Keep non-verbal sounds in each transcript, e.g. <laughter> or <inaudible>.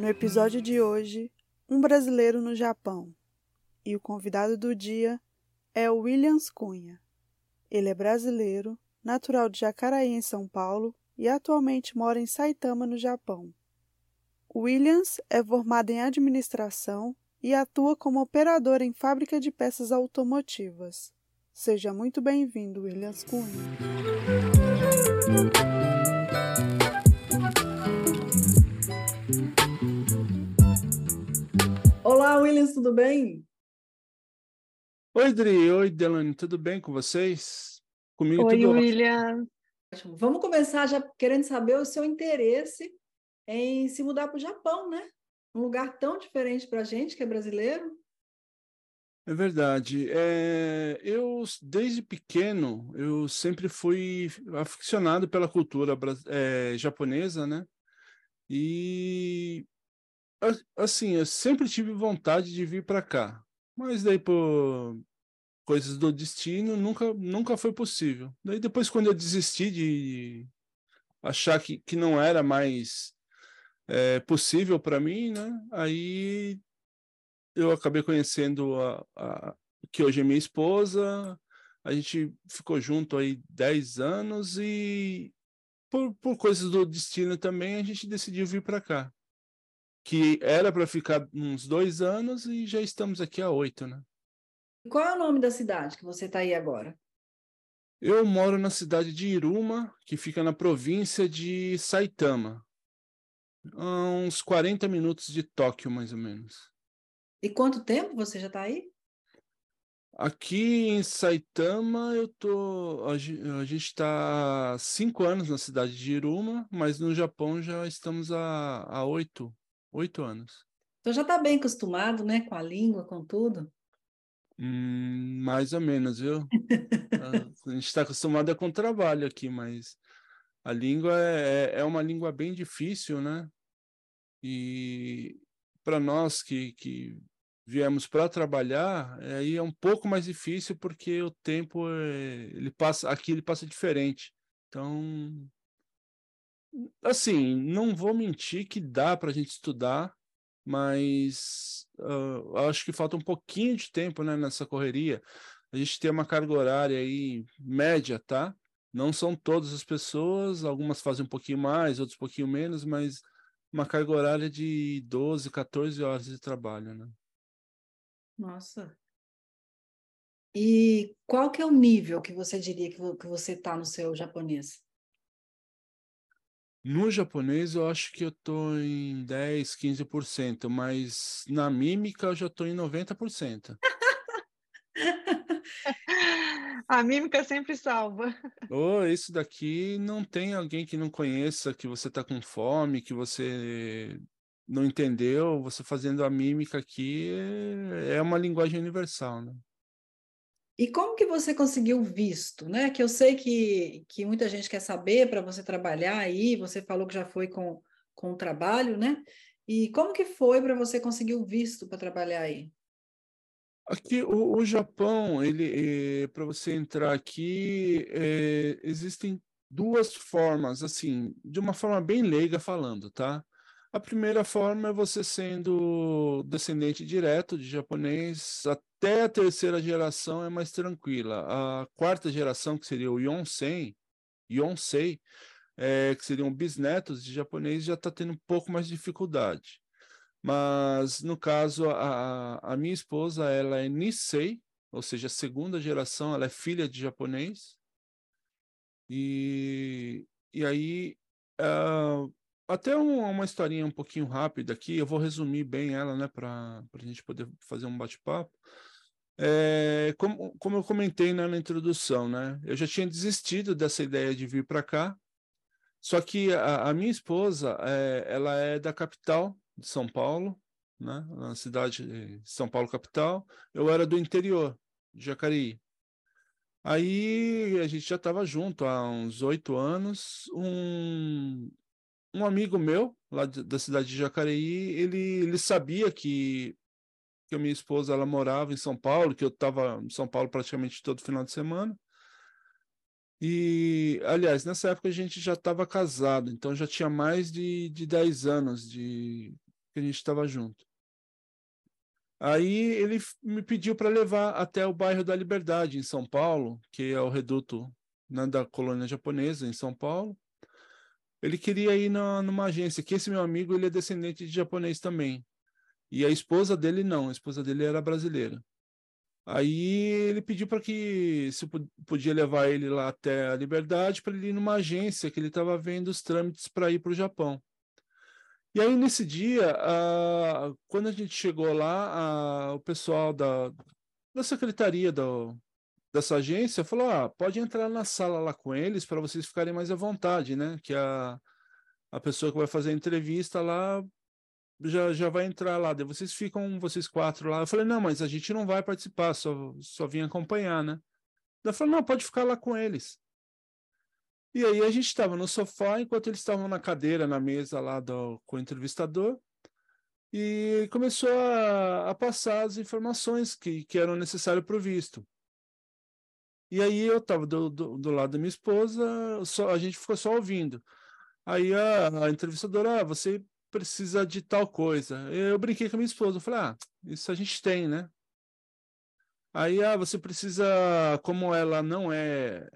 No episódio de hoje, um brasileiro no Japão. E o convidado do dia é o Williams Cunha. Ele é brasileiro natural de Jacaraí, em São Paulo, e atualmente mora em Saitama, no Japão. Williams é formado em administração e atua como operador em fábrica de peças automotivas. Seja muito bem-vindo, Williams Cunha. Olá, Williams, tudo bem? Oi, Dri. Oi, Delane. Tudo bem com vocês? Comigo Oi, tudo William. Ótimo. Vamos começar já querendo saber o seu interesse em se mudar para o Japão, né? Um lugar tão diferente para a gente, que é brasileiro. É verdade. É, eu, desde pequeno, eu sempre fui aficionado pela cultura é, japonesa, né? E, assim, eu sempre tive vontade de vir para cá. Mas daí, por coisas do destino nunca, nunca foi possível. Daí depois, quando eu desisti de achar que, que não era mais é, possível para mim, né? Aí eu acabei conhecendo a, a, que hoje é minha esposa. A gente ficou junto aí 10 anos e por, por coisas do destino também a gente decidiu vir para cá. Que era para ficar uns dois anos e já estamos aqui há oito, né? Qual é o nome da cidade que você está aí agora? Eu moro na cidade de Iruma, que fica na província de Saitama. A uns 40 minutos de Tóquio, mais ou menos. E quanto tempo você já está aí? Aqui em Saitama, eu tô. A, gente está há cinco anos na cidade de Iruma, mas no Japão já estamos há, há oito, oito anos. Então já está bem acostumado, né, com a língua, com tudo? Hum, mais ou menos, viu? <laughs> a gente está acostumado com o trabalho aqui, mas a língua é, é, é uma língua bem difícil, né? E para nós que, que viemos para trabalhar, aí é um pouco mais difícil porque o tempo é, ele passa aqui ele passa diferente. Então, assim, não vou mentir que dá para a gente estudar, mas uh, acho que falta um pouquinho de tempo né, nessa correria. A gente tem uma carga horária aí média, tá? Não são todas as pessoas, algumas fazem um pouquinho mais, outras um pouquinho menos, mas uma carga horária de 12, 14 horas de trabalho, né? Nossa. E qual que é o nível que você diria que você está no seu japonês? No japonês eu acho que eu tô em 10, 15%, mas na mímica eu já tô em 90%. <laughs> A mímica sempre salva. Oh, isso daqui não tem alguém que não conheça, que você tá com fome, que você não entendeu, você fazendo a mímica aqui é, é uma linguagem universal, né? E como que você conseguiu visto, né? Que eu sei que, que muita gente quer saber para você trabalhar aí, você falou que já foi com, com o trabalho, né? E como que foi para você conseguir o visto para trabalhar aí? Aqui, o, o Japão, ele, é, para você entrar aqui, é, existem duas formas, assim, de uma forma bem leiga falando, tá? A primeira forma é você sendo descendente direto de japonês, até a terceira geração é mais tranquila. A quarta geração, que seria o Yonsei, Yonsei é, que seriam bisnetos de japonês, já está tendo um pouco mais de dificuldade. Mas, no caso, a, a minha esposa, ela é Nisei, ou seja, segunda geração, ela é filha de japonês. E, e aí, uh, até um, uma historinha um pouquinho rápida aqui, eu vou resumir bem ela, né, para a gente poder fazer um bate-papo. É, como, como eu comentei né, na introdução, né, eu já tinha desistido dessa ideia de vir para cá, só que a, a minha esposa, é, ela é da capital de São Paulo, né? na cidade de São Paulo capital. Eu era do interior, de Jacareí. Aí a gente já estava junto há uns oito anos. Um, um amigo meu, lá da cidade de Jacareí, ele, ele sabia que, que a minha esposa ela morava em São Paulo, que eu estava em São Paulo praticamente todo final de semana. E, aliás, nessa época a gente já estava casado, então já tinha mais de, de 10 anos de que a gente estava junto. Aí ele me pediu para levar até o bairro da Liberdade, em São Paulo, que é o reduto né, da colônia japonesa em São Paulo. Ele queria ir na, numa agência, que esse meu amigo ele é descendente de japonês também. E a esposa dele não, a esposa dele era brasileira. Aí ele pediu para que se podia levar ele lá até a Liberdade para ele ir numa agência que ele estava vendo os trâmites para ir para o Japão. E aí nesse dia, uh, quando a gente chegou lá, uh, o pessoal da, da secretaria do, dessa agência falou: ah, pode entrar na sala lá com eles para vocês ficarem mais à vontade, né? Que a, a pessoa que vai fazer a entrevista lá já, já vai entrar lá, daí vocês ficam, vocês quatro lá. Eu falei, não, mas a gente não vai participar, só, só vim acompanhar, né? Ela falou, não, pode ficar lá com eles. E aí a gente estava no sofá, enquanto eles estavam na cadeira, na mesa lá do, com o entrevistador, e começou a, a passar as informações que, que eram necessárias para o visto. E aí eu estava do, do, do, lado da minha esposa, só, a gente ficou só ouvindo. Aí a, a entrevistadora, ah, você precisa de tal coisa. Eu brinquei com a minha esposa, eu falei, ah, isso a gente tem, né? Aí, ah, você precisa, como ela não é,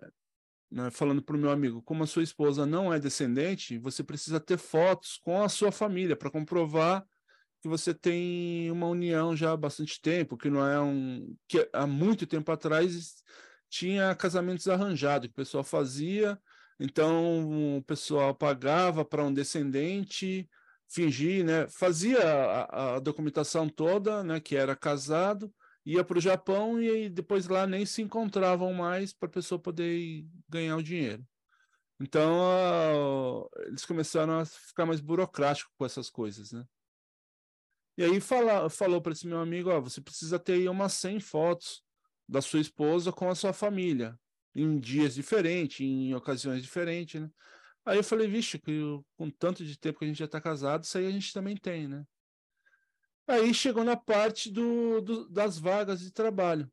né, falando para o meu amigo, como a sua esposa não é descendente, você precisa ter fotos com a sua família para comprovar que você tem uma união já há bastante tempo, que não é um. que há muito tempo atrás tinha casamentos arranjados, que o pessoal fazia, então o pessoal pagava para um descendente fingir, né? Fazia a, a, documentação toda, né? Que era casado, ia para o Japão e depois lá nem se encontravam mais para a pessoa poder ganhar o dinheiro. Então eles começaram a ficar mais burocráticos com essas coisas, né? E aí fala, falou para esse meu amigo, ó, você precisa ter aí umas 100 fotos da sua esposa com a sua família, em dias diferentes, em ocasiões diferentes, né? Aí eu falei, vixe, que com tanto de tempo que a gente já está casado, isso aí a gente também tem, né? Aí chegou na parte do, do, das vagas de trabalho.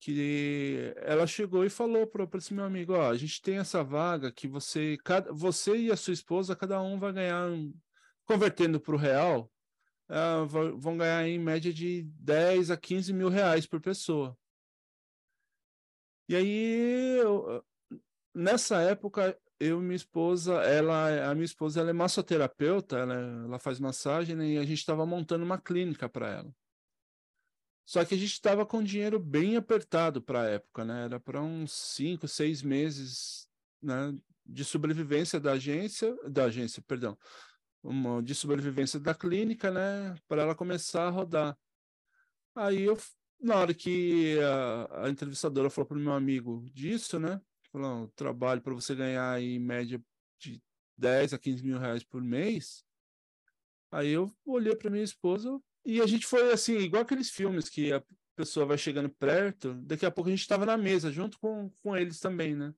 Que ela chegou e falou para esse meu amigo, ó, a gente tem essa vaga que você, cada, você e a sua esposa, cada um vai ganhar, convertendo para o real, uh, vão ganhar em média de 10 a 15 mil reais por pessoa. E aí, eu, nessa época, eu minha esposa, ela, a minha esposa ela é massoterapeuta, ela, ela faz massagem né, e a gente estava montando uma clínica para ela. Só que a gente estava com dinheiro bem apertado para a época, né? Era para uns cinco, seis meses né, de sobrevivência da agência, da agência, perdão, uma, de sobrevivência da clínica, né? Para ela começar a rodar. Aí eu, na hora que a, a entrevistadora falou para o meu amigo disso, né? falou, trabalho para você ganhar em média de 10 a 15 mil reais por mês. Aí eu olhei para minha esposa e a gente foi assim, igual aqueles filmes que a pessoa vai chegando perto, daqui a pouco a gente estava na mesa junto com, com eles também, né?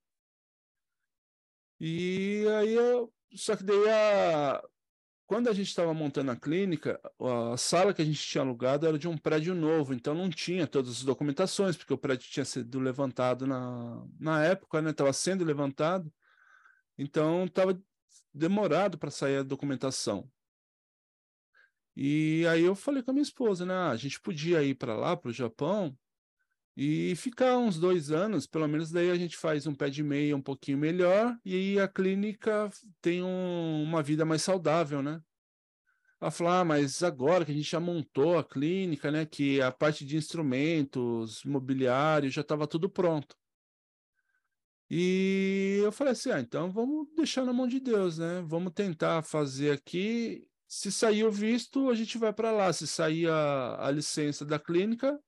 E aí eu, só que daí a, quando a gente estava montando a clínica, a sala que a gente tinha alugado era de um prédio novo, então não tinha todas as documentações, porque o prédio tinha sido levantado na, na época, né? Estava sendo levantado, então estava demorado para sair a documentação. E aí eu falei com a minha esposa, né? Ah, a gente podia ir para lá, para o Japão, e ficar uns dois anos, pelo menos daí a gente faz um pé de meia um pouquinho melhor e a clínica tem um, uma vida mais saudável, né? Ela falou, ah, mas agora que a gente já montou a clínica, né, que a parte de instrumentos, mobiliário, já estava tudo pronto. E eu falei assim, ah, então vamos deixar na mão de Deus, né? Vamos tentar fazer aqui. Se sair o visto, a gente vai para lá. Se sair a, a licença da clínica,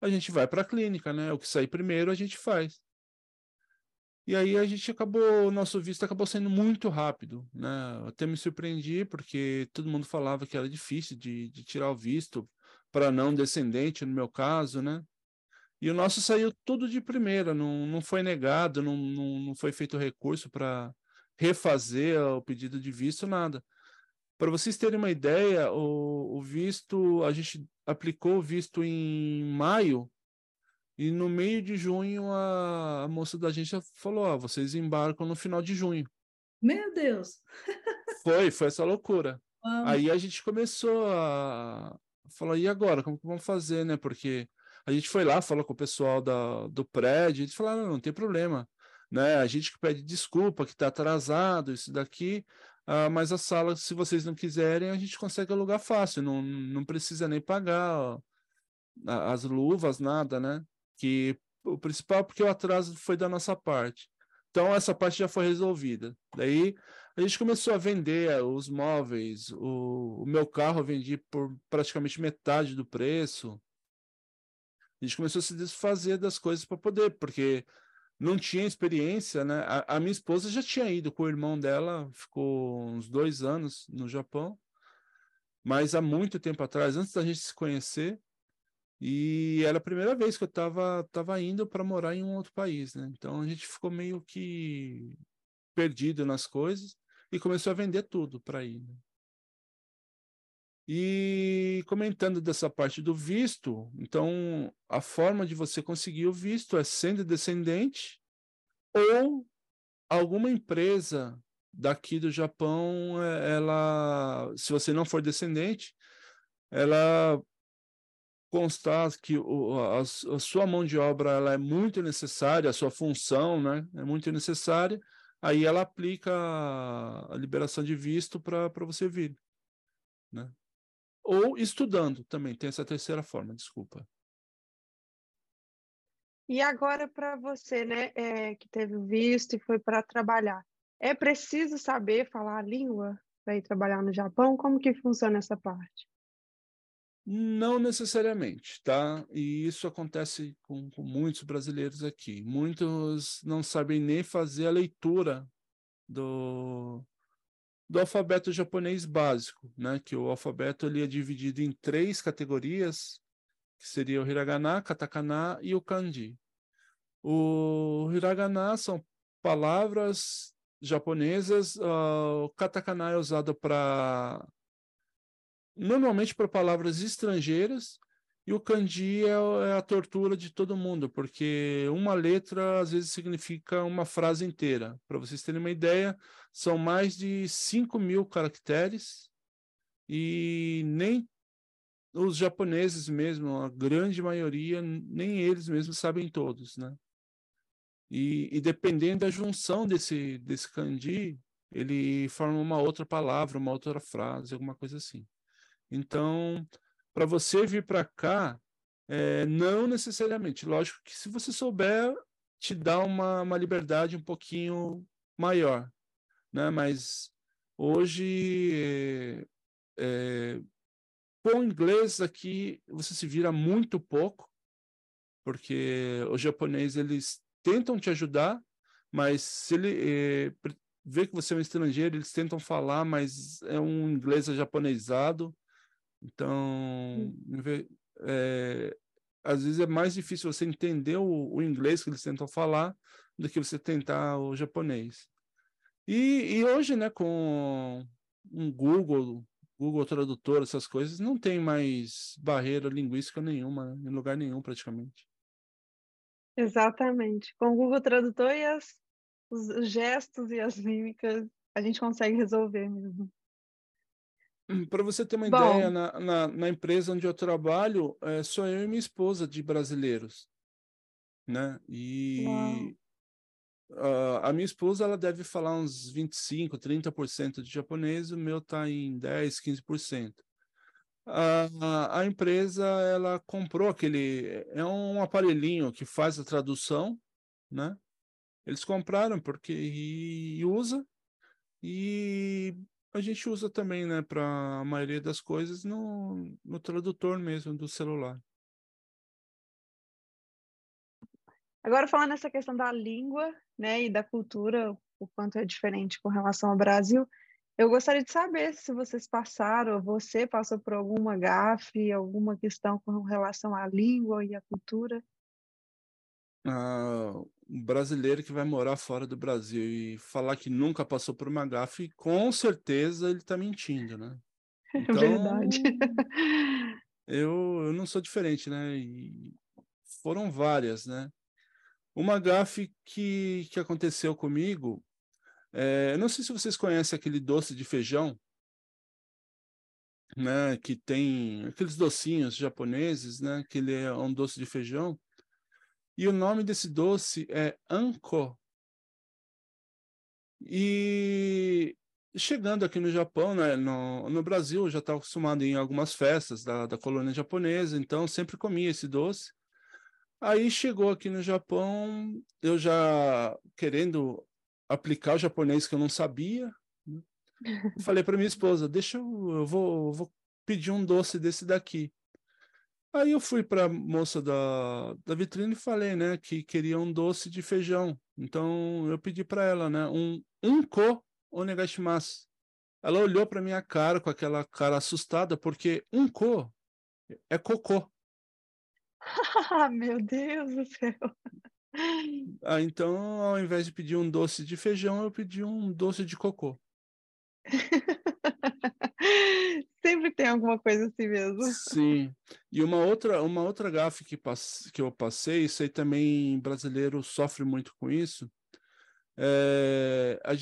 a gente vai para a clínica, né? O que sair primeiro a gente faz. E aí a gente acabou, o nosso visto acabou sendo muito rápido, né? Até me surpreendi porque todo mundo falava que era difícil de, de tirar o visto para não descendente, no meu caso, né? E o nosso saiu tudo de primeira, não, não foi negado, não, não, não foi feito recurso para refazer o pedido de visto, nada. Para vocês terem uma ideia, o, o visto, a gente aplicou o visto em maio, e no meio de junho, a, a moça da agência falou: Ó, vocês embarcam no final de junho. Meu Deus! Foi, foi essa loucura. Aí a gente começou a falar: e agora? Como que vamos fazer, né? Porque a gente foi lá, falou com o pessoal da, do prédio, eles falaram: não, não tem problema. Né? A gente que pede desculpa, que está atrasado, isso daqui. Uh, mas a sala, se vocês não quiserem, a gente consegue alugar fácil, não, não precisa nem pagar ó, as luvas, nada, né? que o principal porque o atraso foi da nossa parte. Então essa parte já foi resolvida. Daí a gente começou a vender os móveis, o, o meu carro eu vendi por praticamente metade do preço. A gente começou a se desfazer das coisas para poder, porque não tinha experiência, né? A, a, minha esposa já tinha ido com o irmão dela, ficou uns dois anos no Japão, mas há muito tempo atrás, antes da gente se conhecer, e era a primeira vez que eu estava tava indo para morar em um outro país, né? Então a gente ficou meio que perdido nas coisas e começou a vender tudo para ir. Né? E comentando dessa parte do visto, então a forma de você conseguir o visto é sendo descendente ou alguma empresa daqui do Japão, eh, ela, se você não for descendente, ela constar que o, a, a, sua mão de obra ela é muito necessária, a sua função né, é muito necessária, aí ela aplica a, a liberação de visto para você vir. Né? Ou estudando também, tem essa terceira forma, desculpa. E agora para você, né, é, que teve visto e foi para trabalhar, é preciso saber falar a língua para ir trabalhar no Japão? Como que funciona essa parte? Não necessariamente, tá? E isso acontece com, com, muitos brasileiros aqui. Muitos não sabem nem fazer a leitura do, do alfabeto japonês básico, né? Que o alfabeto ele é dividido em três categorias, que seria o hiragana, katakana e o kanji. O hiragana são palavras japonesas, uh, o katakana é usado para normalmente para palavras estrangeiras, e o kanji é, é a tortura de todo mundo, porque uma letra às vezes significa uma frase inteira. Para vocês terem uma ideia, são mais de 5 mil caracteres, e nem os japoneses mesmo, a grande maioria, nem eles mesmos sabem todos, né? E, e dependendo da junção desse, desse kanji, ele forma uma outra palavra, uma outra frase, alguma coisa assim. Então, para você vir para cá, é, não necessariamente. Lógico que se você souber, te dá uma, uma liberdade um pouquinho maior, né? Mas hoje, é, com inglês aqui, você se vira muito pouco, porque os japoneses, eles tentam te ajudar, mas se ele é, vê que você é um estrangeiro, eles tentam falar, mas é um inglês japonesado, então, é, às vezes é mais difícil você entender o, o, inglês que eles tentam falar do que você tentar o japonês. E, e hoje, né, com um Google, Google Tradutor, essas coisas, não tem mais barreira linguística nenhuma, em lugar nenhum praticamente. Exatamente. Com o Google Tradutor e as, os gestos e as mímicas, a gente consegue resolver mesmo. Para você ter uma Bom. ideia, na, na, na, empresa onde eu trabalho, é, sou eu e minha esposa de brasileiros, né? E a minha esposa ela deve falar uns 25, 30% de japonês, o meu está em 10, 15%. A, a empresa ela comprou aquele é um aparelhinho que faz a tradução, né? Eles compraram porque e, e usa e a gente usa também, né, para a maioria das coisas no, no tradutor mesmo do celular. Agora, falando nessa questão da língua né, e da cultura, o quanto é diferente com relação ao Brasil, eu gostaria de saber se vocês passaram, você passou por alguma gafe, alguma questão com relação à língua e à cultura. Ah, um brasileiro que vai morar fora do Brasil e falar que nunca passou por uma gafe, com certeza ele está mentindo, né? <laughs> Então, é verdade. <laughs> Eu, eu não sou diferente, né? E foram várias, né? Uma gafe que, que aconteceu comigo, é, não sei se vocês conhecem aquele doce de feijão, né? Que tem aqueles docinhos japoneses, né? Que ele é um doce de feijão. E o nome desse doce é anko. E chegando aqui no Japão, né, no, no Brasil, eu já estava acostumado em algumas festas da, da colônia japonesa, então sempre comia esse doce. Aí chegou aqui no Japão, eu já querendo aplicar o japonês que eu não sabia, né? <laughs> falei para minha esposa, deixa eu, eu vou, eu vou pedir um doce desse daqui. Aí eu fui para a moça da, da vitrine e falei, né, que queria um doce de feijão. Então eu pedi para ela, né, um um ko onegashimasu. Ela olhou para minha cara com aquela cara assustada porque um ko é cocô. <laughs> Meu Deus do céu. Ah, então, ao invés de pedir um doce de feijão, eu pedi um doce de cocô. <laughs> Sempre tem alguma coisa assim mesmo. Sim. E uma outra, uma outra gafe que, passe, que eu passei, aí também brasileiro sofre muito com isso. É, a,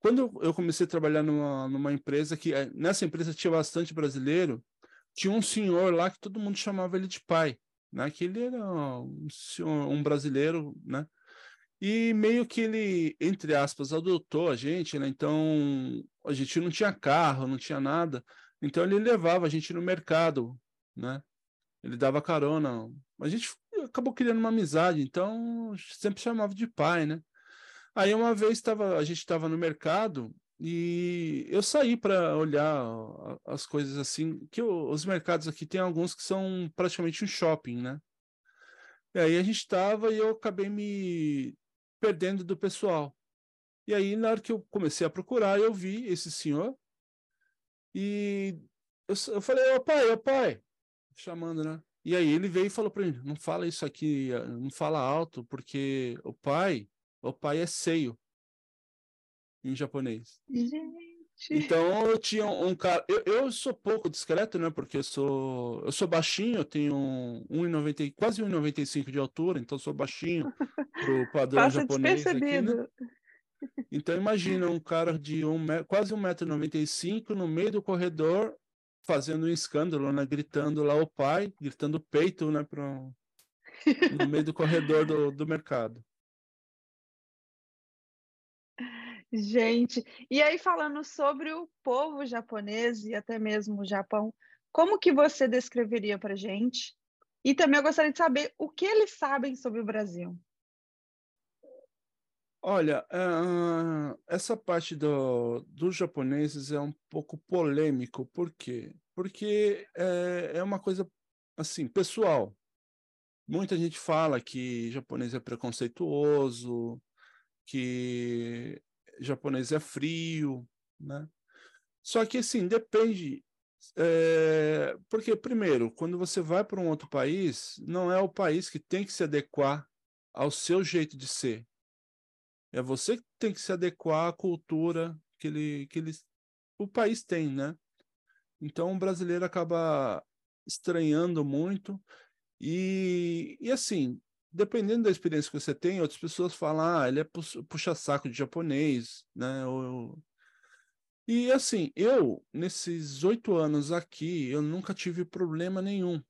quando eu comecei a trabalhar numa, numa empresa que eh, nessa empresa tinha bastante brasileiro, tinha um senhor lá que todo mundo chamava ele de pai, né? Que ele era um, um brasileiro, né? E meio que ele, entre aspas, adotou a gente, né? Então a gente não tinha carro, não tinha nada. Então ele levava a gente no mercado, né? Ele dava carona. A gente acabou criando uma amizade, então sempre chamava de pai, né? Aí uma vez tava, a gente estava no mercado e eu saí para olhar as coisas assim, que os mercados aqui tem alguns que são praticamente um shopping, né? E aí a gente estava e eu acabei me perdendo do pessoal. E aí, na hora que eu comecei a procurar, eu vi esse senhor e eu, eu falei, ô pai, ô pai, chamando, né? E aí ele veio e falou para mim, não fala isso aqui, não fala alto, porque o pai o pai é seio em japonês. Gente. Então eu tinha um cara. Eu, eu sou pouco discreto, né? Porque eu sou, eu sou baixinho, eu tenho 1,90, quase 1,95 de altura, então sou baixinho pro padrão Passa japonês. despercebido. Aqui, né? Então imagina um cara de um, quase 1,95m no meio do corredor fazendo um escândalo, né? Gritando lá o pai, gritando peito, né? Pro, no meio do corredor do, do mercado. Gente, e aí falando sobre o povo japonês e até mesmo o Japão, como que você descreveria para gente? E também eu gostaria de saber o que eles sabem sobre o Brasil. Olha, uh, essa parte do, dos japoneses é um pouco polêmico, por quê? Porque é, é uma coisa, assim, pessoal. Muita gente fala que japonês é preconceituoso, que japonês é frio, né? Só que assim, depende. É, porque, primeiro, quando você vai para um outro país, não é o país que tem que se adequar ao seu jeito de ser. É você que tem que se adequar à cultura que ele, que ele, o país tem, né? Então o brasileiro acaba estranhando muito. E, e assim, dependendo da experiência que você tem, outras pessoas falam, ah, ele é puxa-saco de japonês, né? Ou... E assim, eu, nesses oito anos aqui, eu nunca tive problema nenhum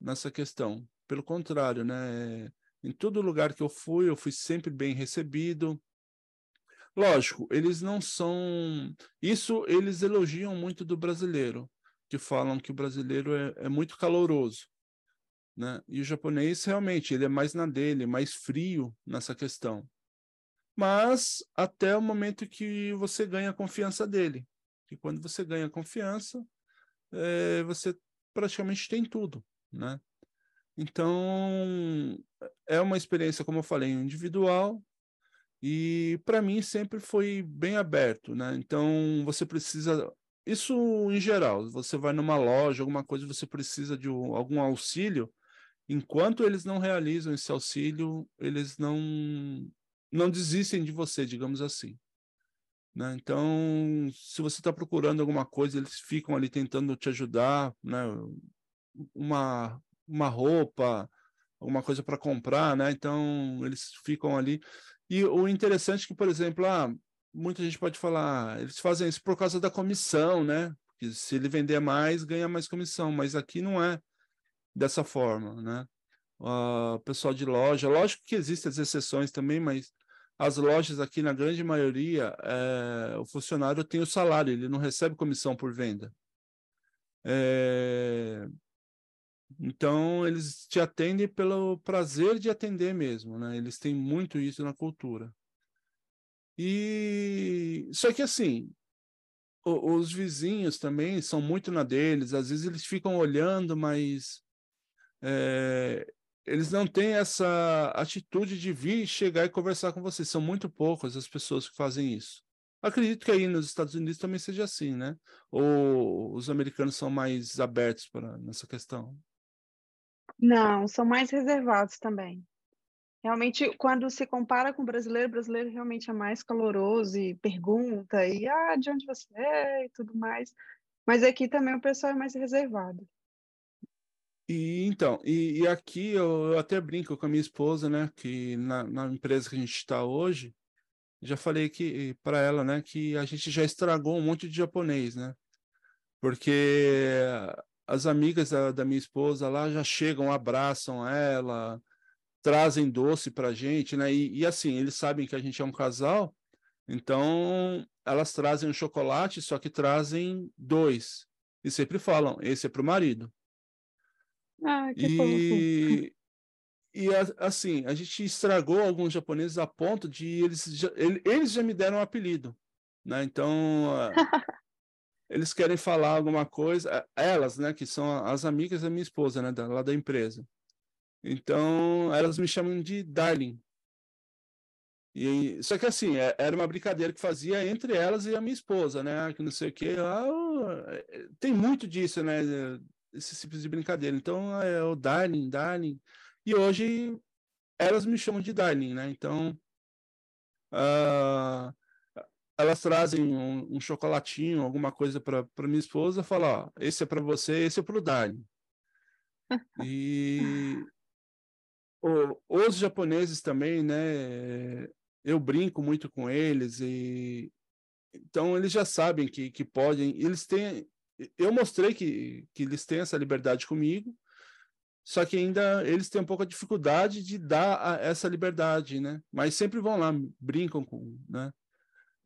nessa questão. Pelo contrário, né? Em todo lugar que eu fui, eu fui sempre bem recebido. Lógico, eles não são. Isso eles elogiam muito do brasileiro, que falam que o brasileiro é, é muito caloroso. Né? E o japonês realmente ele é mais na dele, mais frio nessa questão. Mas até o momento que você ganha a confiança dele. E quando você ganha confiança, é, você praticamente tem tudo, né? Então, é uma experiência, como eu falei, individual, e para mim sempre foi bem aberto, né? Então, você precisa. Isso em geral, você vai numa loja, alguma coisa, você precisa de algum auxílio, enquanto eles não realizam esse auxílio, eles não, não desistem de você, digamos assim. Né? Então, se você está procurando alguma coisa, eles ficam ali tentando te ajudar, né? uma, uma roupa, alguma coisa para comprar, né? Então, eles ficam ali. E o interessante é que, por exemplo, ah, muita gente pode falar, ah, eles fazem isso por causa da comissão, né? Porque se ele vender mais, ganha mais comissão, mas aqui não é dessa forma, né? O uh, pessoal de loja, lógico que existem as exceções também, mas as lojas aqui, na grande maioria, é, o funcionário tem o salário, ele não recebe comissão por venda. É, então, eles te atendem pelo prazer de atender mesmo, né? Eles têm muito isso na cultura. E só que assim, os vizinhos também são muito na deles, às vezes eles ficam olhando, mas é, eles não têm essa atitude de vir, chegar e conversar com você. São muito poucas as pessoas que fazem isso. Acredito que aí nos Estados Unidos também seja assim, né? Ou os americanos são mais abertos para nessa questão? Não, são mais reservados também. Realmente, quando se compara com o brasileiro, o brasileiro realmente é mais caloroso e pergunta, e ah, de onde você é e tudo mais. Mas aqui também o pessoal é mais reservado. E então, e, e aqui eu, eu, até brinco com a minha esposa, né, que na, na empresa que a gente está hoje, já falei que para ela, né, que a gente já estragou um monte de japonês, né? Porque as amigas da, da minha esposa lá já chegam, abraçam ela, trazem doce para gente, né? E, e, assim, eles sabem que a gente é um casal, então elas trazem um chocolate, só que trazem dois. E sempre falam, esse é para o marido. Ah, que e, e assim, a gente estragou alguns japoneses a ponto de eles já, eles já me deram um apelido, né? Então, <laughs> eles querem falar alguma coisa, elas, né, que são as amigas da minha esposa, né, da, lá da empresa. Então, elas me chamam de Darling. E, só que assim, é, era uma brincadeira que fazia entre elas e a minha esposa, né? Que não sei o quê. Ah, tem muito disso, né? Esse tipo de brincadeira. Então, é o Darling, Darling. E hoje elas me chamam de Darling, né? Então, uh, elas trazem um, um, chocolatinho, alguma coisa para minha esposa, fala, ó, esse é para você, esse é para o Darling. <laughs> E o, os japoneses também, né? Eu brinco muito com eles e então eles já sabem que, que podem, eles têm, eu mostrei que, que eles têm essa liberdade comigo, só que ainda eles têm um pouco a dificuldade de dar a, essa liberdade, né? Mas sempre vão lá, brincam com, né?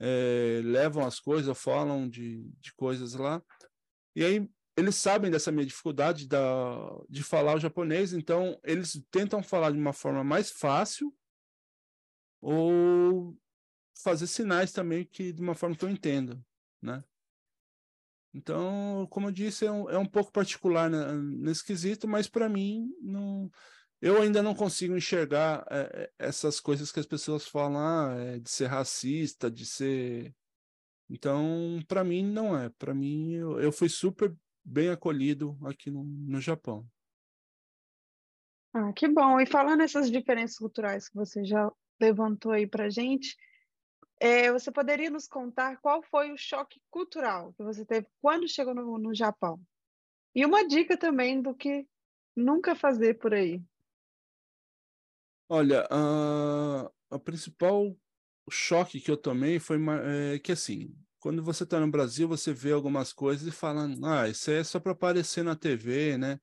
É, levam as coisas, falam de, de coisas lá. E aí eles sabem dessa minha dificuldade da, de falar o japonês, então eles tentam falar de uma forma mais fácil ou fazer sinais também que de uma forma que eu entendo, né? Então, como eu disse, é um, é um pouco particular né, nesse quesito, mas para mim, não, eu ainda não consigo enxergar é, essas coisas que as pessoas falam ah, é, de ser racista, de ser. Então, para mim, não é. Para mim, eu, eu fui super bem acolhido aqui no, no Japão. Ah, que bom. E falando nessas diferenças culturais que você já levantou aí para gente, é, você poderia nos contar qual foi o choque cultural que você teve quando chegou no, no Japão? E uma dica também do que nunca fazer por aí. Olha, a, a principal choque que eu tomei foi é, que, assim, quando você está no Brasil, você vê algumas coisas e fala, ah, isso é só para aparecer na TV, né?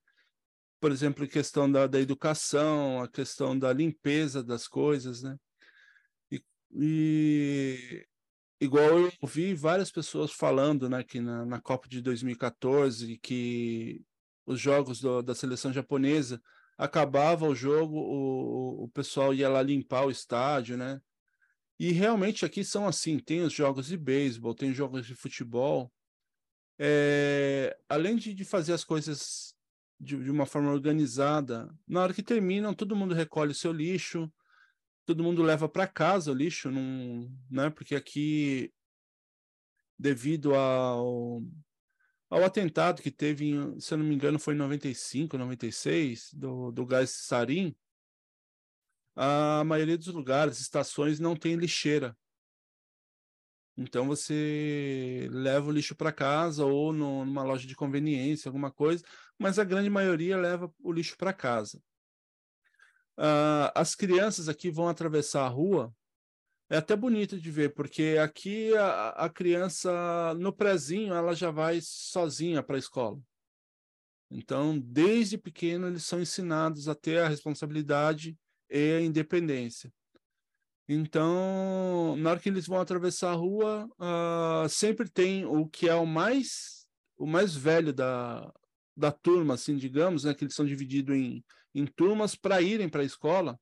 Por exemplo, a questão da, da educação, a questão da limpeza das coisas, né? E igual eu ouvi várias pessoas falando né, que na, na Copa de 2014 que os jogos do, da seleção japonesa acabava o jogo, o, o pessoal ia lá limpar o estádio, né? E realmente aqui são assim, tem os jogos de beisebol, tem jogos de futebol. É, além de, de fazer as coisas de, de uma forma organizada. Na hora que terminam, todo mundo recolhe seu lixo, todo mundo leva para casa o lixo, não, né? Porque aqui, devido ao, ao atentado que teve, em, se eu não me engano, foi em 95, 96, do, do gás sarin, a maioria dos lugares, estações, não tem lixeira. Então você leva o lixo para casa ou no, numa loja de conveniência, alguma coisa, mas a grande maioria leva o lixo para casa. Uh, as crianças aqui vão atravessar a rua. É até bonito de ver, porque aqui a, a criança, no prezinho, ela já vai sozinha para a escola. Então, desde pequeno, eles são ensinados a ter a responsabilidade e a independência. Então, na hora que eles vão atravessar a rua, uh, sempre tem o que é o mais o mais velho da, da turma, assim, digamos, né, que eles são divididos em, em turmas para irem para a escola.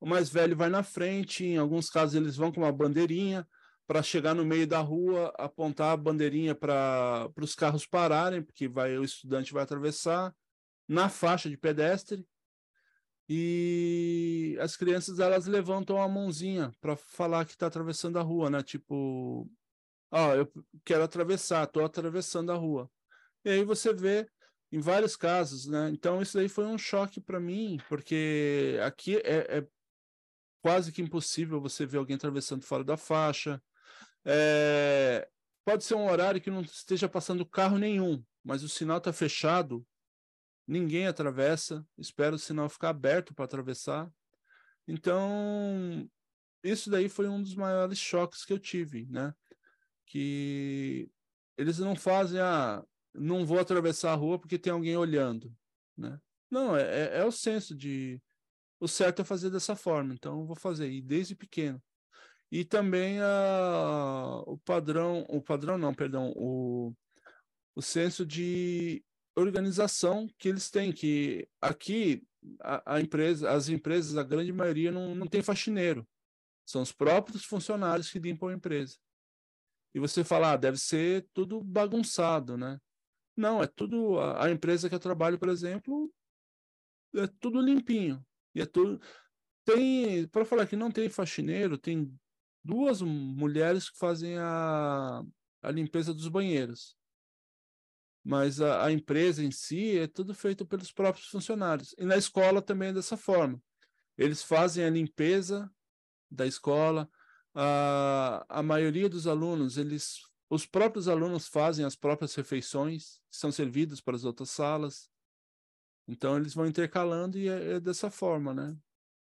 O mais velho vai na frente, em alguns casos eles vão com uma bandeirinha para chegar no meio da rua, apontar a bandeirinha para os carros pararem, porque vai o estudante vai atravessar na faixa de pedestre e as crianças elas levantam a mãozinha para falar que está atravessando a rua, né? Tipo, ó, oh, eu quero atravessar, estou atravessando a rua. E aí você vê em vários casos, né? Então isso aí foi um choque para mim, porque aqui é, é, quase que impossível você ver alguém atravessando fora da faixa. É, pode ser um horário que não esteja passando carro nenhum, mas o sinal está fechado ninguém atravessa, espera o sinal ficar aberto para atravessar. Então, isso daí foi um dos maiores choques que eu tive, né? Que eles não fazem a. Ah, não vou atravessar a rua porque tem alguém olhando, né? Não, é, é, é o senso de. O certo é fazer dessa forma, então vou fazer, e desde pequeno. E também a, o padrão, o padrão não, perdão, o, o senso de organização que eles têm, que aqui a, a, empresa, as empresas, a grande maioria não, não tem faxineiro. São os próprios funcionários que limpam a empresa. E você fala, ah, deve ser tudo bagunçado, né? Não, é tudo. A, a empresa que eu trabalho, por exemplo, é tudo limpinho. E é tudo. Tem, para falar que não tem faxineiro, tem duas mulheres que fazem a, a limpeza dos banheiros mas a, a, empresa em si é tudo feito pelos próprios funcionários. E na escola também é dessa forma. Eles fazem a limpeza da escola, a, a maioria dos alunos, eles, os próprios alunos fazem as próprias refeições, são servidas para as outras salas. Então eles vão intercalando e é, é dessa forma, né?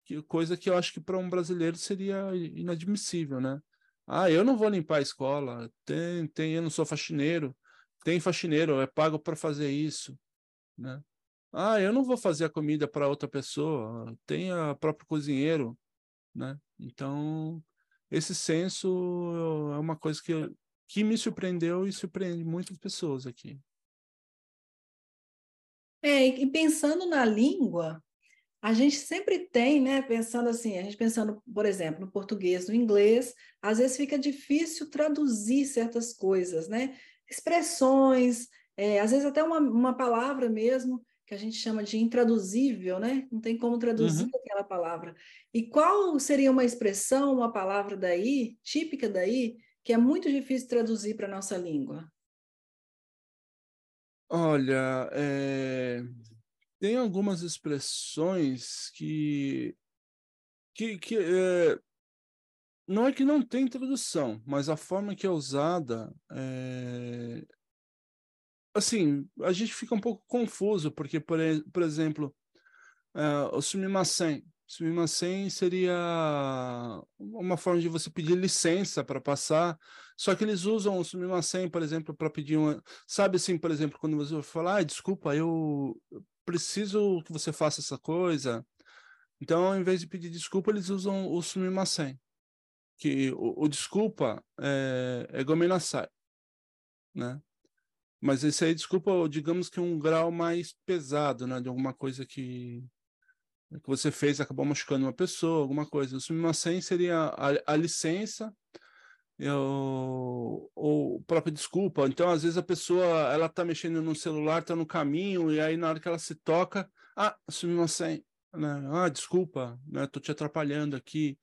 Que, coisa que eu acho que para um brasileiro seria inadmissível, né? Ah, eu não vou limpar a escola, tem, tem, eu não sou faxineiro, tem faxineiro, é pago para fazer isso, né? Ah, eu não vou fazer a comida para outra pessoa, tem a próprio cozinheiro, né? Então, esse senso é uma coisa que, que me surpreendeu e surpreende muitas pessoas aqui. É, e pensando na língua, a gente sempre tem, né, pensando assim, a gente pensando, por exemplo, no português, no inglês, às vezes fica difícil traduzir certas coisas, né? expressões, é, às vezes até uma, uma palavra mesmo, que a gente chama de intraduzível, né? Não tem como traduzir uhum. aquela palavra. E qual seria uma expressão, uma palavra daí, típica daí, que é muito difícil traduzir para a nossa língua? Olha, é... tem algumas expressões que, que, que é não é que não tem tradução, mas a forma que é usada é... assim, a gente fica um pouco confuso, porque, por, por exemplo, o sumimasen. Sumimasen seria uma forma de você pedir licença para passar, só que eles usam o sumimasen, por exemplo, para pedir uma. Sabe assim, por exemplo, quando você fala, ah, desculpa, eu preciso que você faça essa coisa. Então, ao invés de pedir desculpa, eles usam o sumimasen que o, o desculpa é, é gomenasai, né? Mas esse aí, desculpa, digamos que um grau mais pesado, né? De alguma coisa que, que você fez acabou machucando uma pessoa, alguma coisa. O sumimasen seria a, a licença ou própria desculpa. Então, às vezes a pessoa ela tá mexendo no celular, tá no caminho e aí na hora que ela se toca, ah, sumiu sem, né? Ah, desculpa, né? Tô te atrapalhando aqui.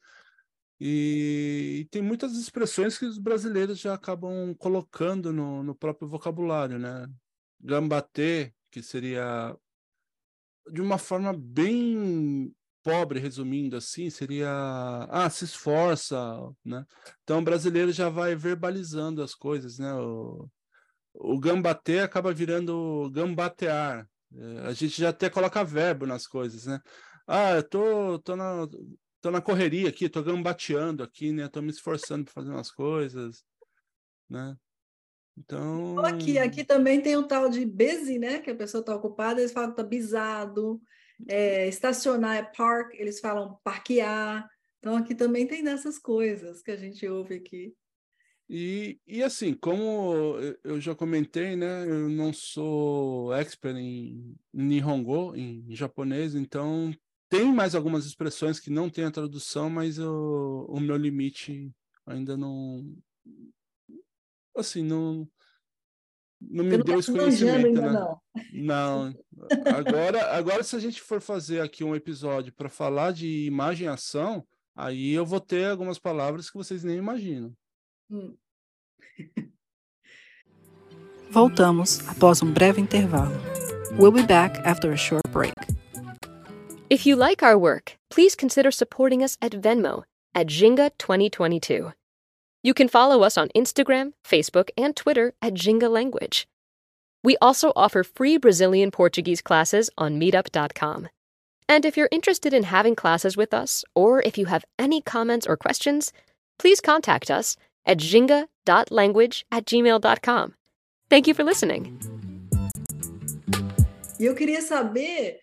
E, e, tem muitas expressões que os brasileiros já acabam colocando no, no próprio vocabulário, né? Gambater, que seria de uma forma bem pobre, resumindo assim, seria ah, se esforça, né? Então o brasileiro já vai verbalizando as coisas, né? O, o gambater acaba virando gambatear. É, a gente já até coloca verbo nas coisas, né? Ah, eu tô, tô, na, tô na correria aqui, tô gambateando aqui, né? Tô me esforçando para fazer umas coisas, né? Então. Aqui, aqui também tem o tal de busy, né? Que a pessoa está ocupada, eles falam que tá bisado. É, estacionar é park, eles falam parquear. Então aqui também tem dessas coisas que a gente ouve aqui. E, e assim, como eu já comentei, né? Eu não sou expert em, Nihongo, em, japonês, então tem mais algumas expressões que não tem a tradução, mas o, o meu limite ainda não, assim, não, não me não deu tá esse conhecimento, né? Não. não. Agora, agora, se a gente for fazer aqui um episódio para falar de imagem e ação, aí eu vou ter algumas palavras que vocês nem imaginam. Hum. <laughs> Voltamos após um breve intervalo. We'll be back after a short break. If you like our work, please consider supporting us at Venmo at Jinga 2022. You can follow us on Instagram, Facebook, and Twitter at Jinga Language. We also offer free Brazilian Portuguese classes on meetup.com. And if you're interested in having classes with us, or if you have any comments or questions, please contact us at jinga.language at gmail.com. Thank you for listening. Eu queria saber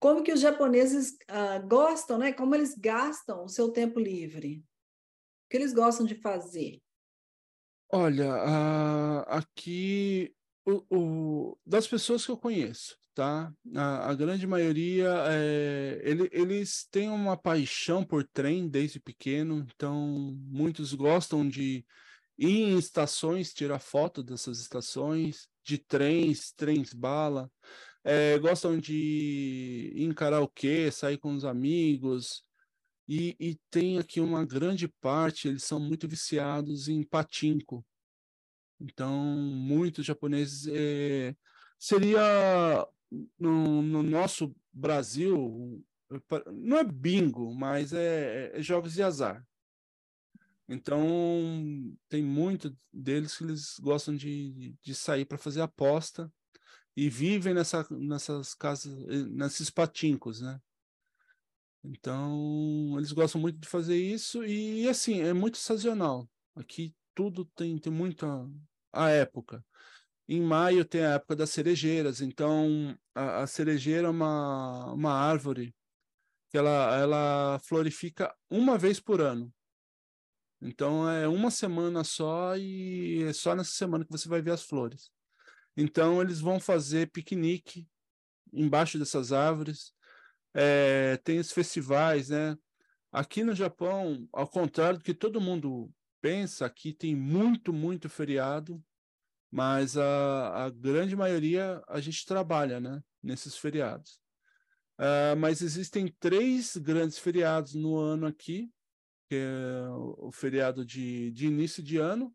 como que os japoneses uh, gostam, né? Como eles gastam o seu tempo livre. O que eles gostam de fazer? Olha, aqui o, o, das pessoas que eu conheço, tá? A, a grande maioria, é, ele, eles têm uma paixão por trem desde pequeno, então muitos gostam de ir em estações, tirar foto dessas estações, de trens, trens bala, é, gostam de ir em karaokê, sair com os amigos, e, e tem aqui uma grande parte, eles são muito viciados em patinco. Então, muitos japoneses é, seria no, no, nosso Brasil não é bingo, mas é, é, jogos de azar. Então, tem muito deles que eles gostam de, de sair para fazer aposta e vivem nessa, nessas casas, nesses patincos, né? Então, eles gostam muito de fazer isso e, assim, é muito sazonal. Aqui tudo tem, tem muita a época. Em maio tem a época das cerejeiras, então a, a cerejeira é uma, uma árvore que ela, ela florifica uma vez por ano. Então é uma semana só e é só nessa semana que você vai ver as flores. Então eles vão fazer piquenique embaixo dessas árvores é, tem os festivais, né? Aqui no Japão, ao contrário do que todo mundo pensa, aqui tem muito, muito feriado, mas a, a grande maioria a gente trabalha, né? Nesses feriados. Uh, mas existem três grandes feriados no ano aqui, que é o feriado de, de início de ano,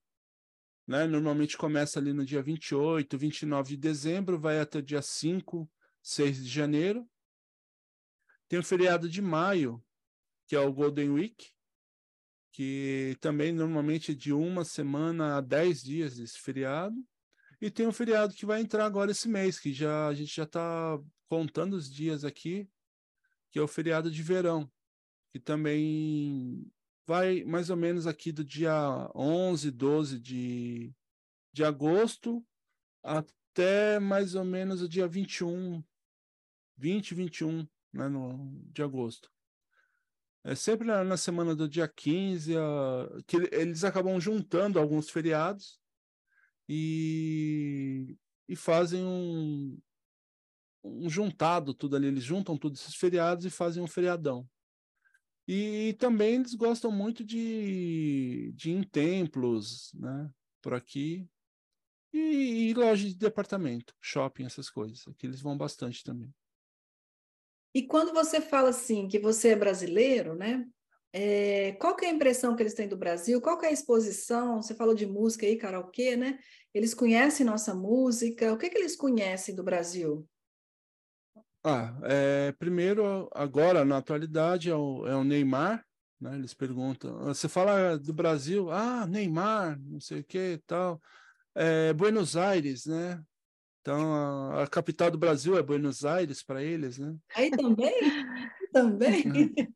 né? Normalmente começa ali no dia 28, 29 de dezembro, vai até o dia 5, 6 de janeiro. Tem o feriado de maio, que é o Golden Week, que também normalmente é de uma semana a dez dias esse feriado. E tem um feriado que vai entrar agora esse mês, que já a gente já está contando os dias aqui, que é o feriado de verão, que também vai mais ou menos aqui do dia 11, 12 de, de agosto até mais ou menos o dia 21, 20, 21 né, no, de agosto. É sempre na, na semana do dia 15 a, que eles acabam juntando alguns feriados e, e fazem um, um juntado tudo ali. Eles juntam todos esses feriados e fazem um feriadão. E também eles gostam muito de, de ir em templos, né? Por aqui. E, e loja de departamento, shopping, essas coisas. Aqui eles vão bastante também. E quando você fala assim que você é brasileiro, né? É, qual que é a impressão que eles têm do Brasil? Qual que é a exposição? Você falou de música aí, karaokê, né? Eles conhecem nossa música? O que, que eles conhecem do Brasil? Ah, é, primeiro, agora, na atualidade, é o, é o Neymar, né? Eles perguntam, você fala do Brasil, ah, Neymar, não sei o que tal. É, Buenos Aires, né? Então, a, a, capital do Brasil é Buenos Aires para eles, né? Aí também? também? <laughs>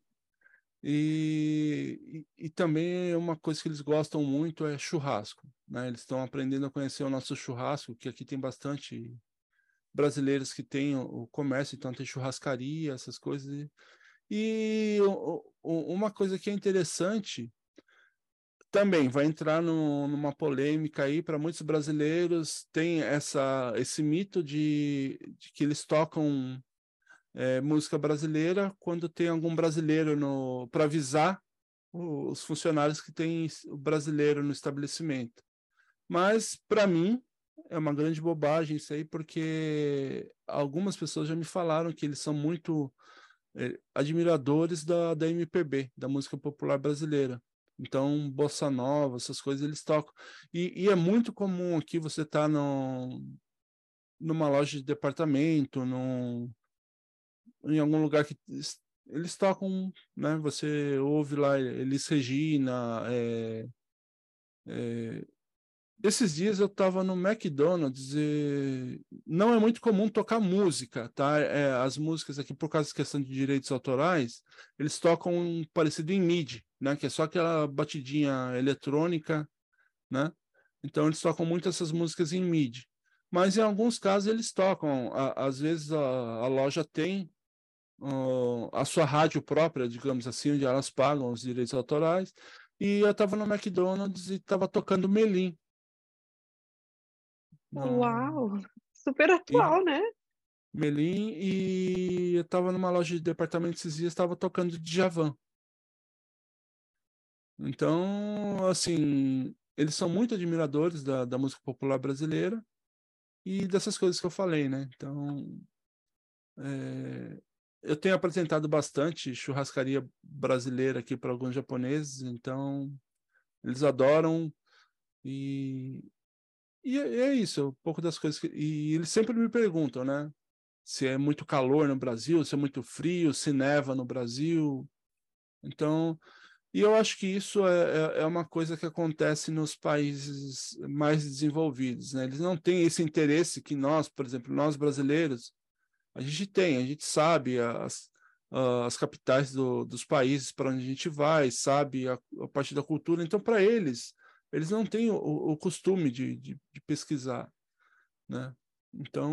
E, e, e, também uma coisa que eles gostam muito é churrasco, né? Eles estão aprendendo a conhecer o nosso churrasco, que aqui tem bastante brasileiros que têm o, o comércio, então tem churrascaria, essas coisas. E, e o, o, uma coisa que é interessante também vai entrar no, numa polêmica aí para muitos brasileiros tem essa esse mito de, de que eles tocam é, música brasileira quando tem algum brasileiro no para avisar os funcionários que tem o brasileiro no estabelecimento. Mas para mim é uma grande bobagem isso aí porque algumas pessoas já me falaram que eles são muito é, admiradores da, da MPB da música popular brasileira então, bossa nova, essas coisas eles tocam. E, e é muito comum aqui você tá numa loja de departamento, num, em algum lugar que eles tocam, né? Você ouve lá Elis Regina, é, é, esses dias eu estava no McDonald's e não é muito comum tocar música, tá? É, as músicas aqui, por causa da questão de direitos autorais, eles tocam parecido em MIDI, né? Que é só aquela batidinha eletrônica, né? Então eles tocam muito essas músicas em MIDI. Mas em alguns casos eles tocam, a, às vezes a, a loja tem uh, a sua rádio própria, digamos assim, onde elas pagam os direitos autorais. E eu estava no McDonald's e estava tocando Melim, Uau! Super atual, e, né? Melim, e eu estava numa loja de departamento esses dias, estava tocando Djavan. Então, assim, eles são muito admiradores da, da música popular brasileira e dessas coisas que eu falei, né? Então, é, eu tenho apresentado bastante churrascaria brasileira aqui para alguns japoneses, então eles adoram e e é, é isso, um pouco das coisas que. E eles sempre me perguntam, né? Se é muito calor no Brasil, se é muito frio, se neva no Brasil. Então, e eu acho que isso é, é, é uma coisa que acontece nos países mais desenvolvidos, né? Eles não têm esse interesse que nós, por exemplo, nós brasileiros, a gente tem, a gente sabe as, as capitais do, dos países para onde a gente vai, sabe a, a parte da cultura. Então, para eles, eles não têm o, o costume de, de, de, pesquisar, né? Então,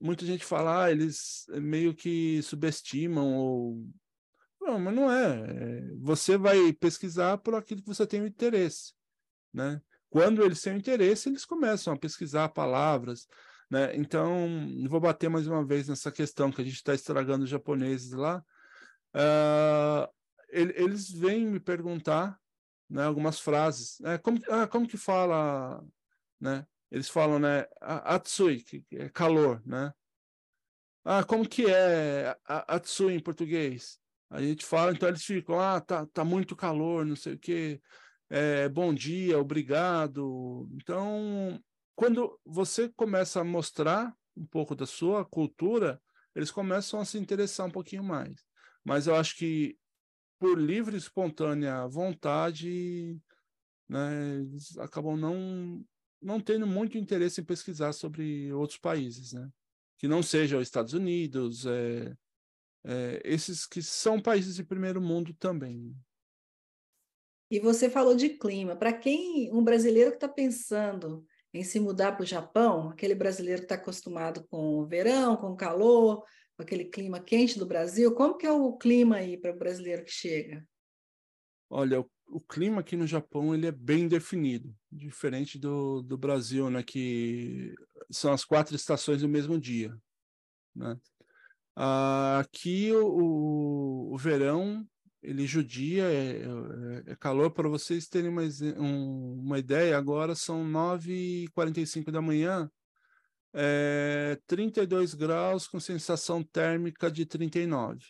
muita gente fala, ah, eles meio que subestimam ou... Não, mas não é. Você vai pesquisar por aquilo que você tem o interesse, né? Quando eles têm o interesse, eles começam a pesquisar palavras, né? Então, vou bater mais uma vez nessa questão que a gente está estragando os japoneses lá. Uh, eles vêm me perguntar né, algumas frases. Né, como, ah, como que fala, né? Eles falam, né, atsui, que é calor, né? Ah, como que é atsui em português? A gente fala, então eles ficam, ah, tá, tá muito calor, não sei o quê, é, bom dia, obrigado. Então, quando você começa a mostrar um pouco da sua cultura, eles começam a se interessar um pouquinho mais. Mas eu acho que por livre espontânea vontade, né, eles acabam não, não tendo muito interesse em pesquisar sobre outros países, né? Que não sejam os Estados Unidos, é, é, esses que são países de primeiro mundo também. E você falou de clima. Para quem, um brasileiro que está pensando em se mudar para o Japão, aquele brasileiro que está acostumado com o verão, com o calor, com aquele clima quente do Brasil. Como que é o clima aí para o brasileiro que chega? Olha, o, o, clima aqui no Japão ele é bem definido, diferente do, do Brasil, né, que são as quatro estações do mesmo dia. Né? Ah, aqui o, o, o verão ele judia, é, é, é calor. Para vocês terem uma, um, uma ideia, agora são 9h45 da manhã, é, 32 graus com sensação térmica de 39.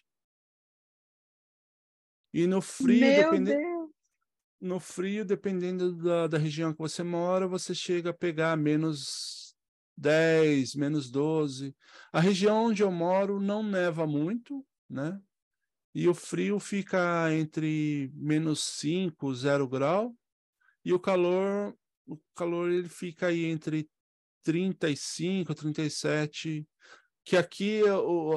E no frio, dependendo, no frio, dependendo da, da região que você mora, você chega a pegar menos 10, menos 12. A região onde eu moro não neva muito, né? E o frio fica entre menos 5, 0 grau, e o calor, o calor ele fica aí entre 35, 37, que aqui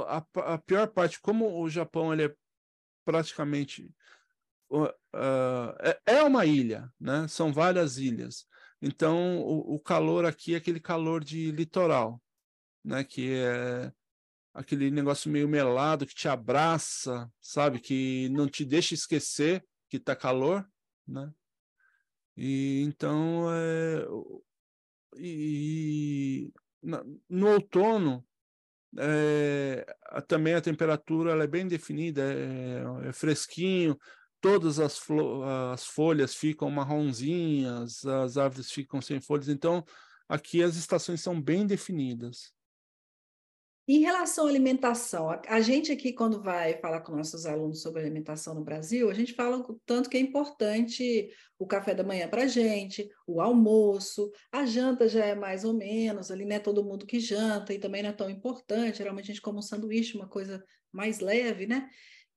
a, a pior parte, como o Japão ele é praticamente uh, é uma ilha, né? São várias ilhas. Então o, o, calor aqui é aquele calor de litoral, né? Que é aquele negócio meio melado que te abraça, sabe? Que não te deixa esquecer que tá calor, né? E então é, e no outono é, também a temperatura ela é bem definida, é, é fresquinho, todas as, as, folhas ficam marronzinhas, as árvores ficam sem folhas, então aqui as estações são bem definidas. Em relação à alimentação, a, gente aqui, quando vai falar com nossos alunos sobre alimentação no Brasil, a gente fala o tanto que é importante o café da manhã para a gente, o almoço, a janta já é mais ou menos, ali não é todo mundo que janta e também não é tão importante, geralmente a gente come um sanduíche, uma coisa mais leve, né?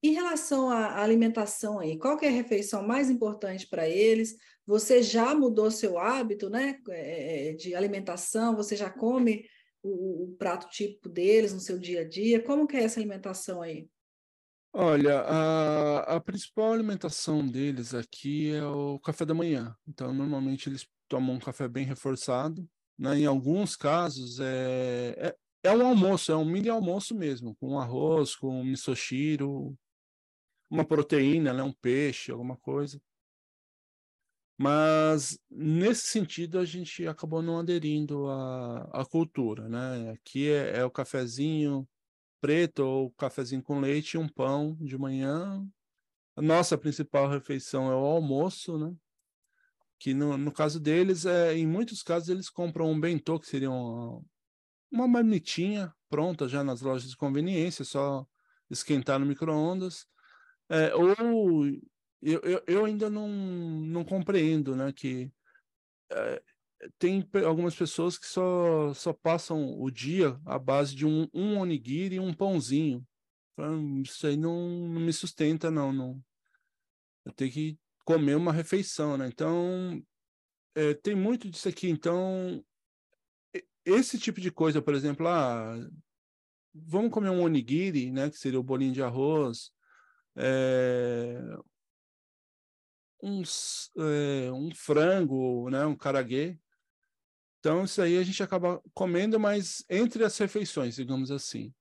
Em relação à alimentação aí, qual é a refeição mais importante para eles? Você já mudou seu hábito, né, é, é, de alimentação? Você já come o, o, prato típico deles no seu dia a dia? Como que é essa alimentação aí? Olha, a, a principal alimentação deles aqui é o café da manhã. Então, normalmente eles tomam um café bem reforçado. Né? Em alguns casos, é, é, é um almoço, é um mini almoço mesmo, com arroz, com misoshiro, uma proteína, né? um peixe, alguma coisa. Mas, nesse sentido, a gente acabou não aderindo à, à cultura, né? Aqui é, é o cafezinho preto ou cafezinho com leite e um pão de manhã. A nossa principal refeição é o almoço, né? Que no, no caso deles, é, em muitos casos, eles compram um bentô, que seria uma, uma marmitinha pronta já nas lojas de conveniência, só esquentar no micro-ondas. É, ou eu, eu, eu ainda não, não compreendo, né, que é, tem algumas pessoas que só, só passam o dia à base de um, um onigiri e um pãozinho. Isso aí não, não me sustenta, não, não. Eu tenho que comer uma refeição, né? Então, é, tem muito disso aqui. Então, esse tipo de coisa, por exemplo, ah, vamos comer um onigiri, né? Que seria o bolinho de arroz, é, uns, é, um frango, né, um caraguê. Então, isso aí a gente acaba comendo, mas entre as refeições, digamos assim.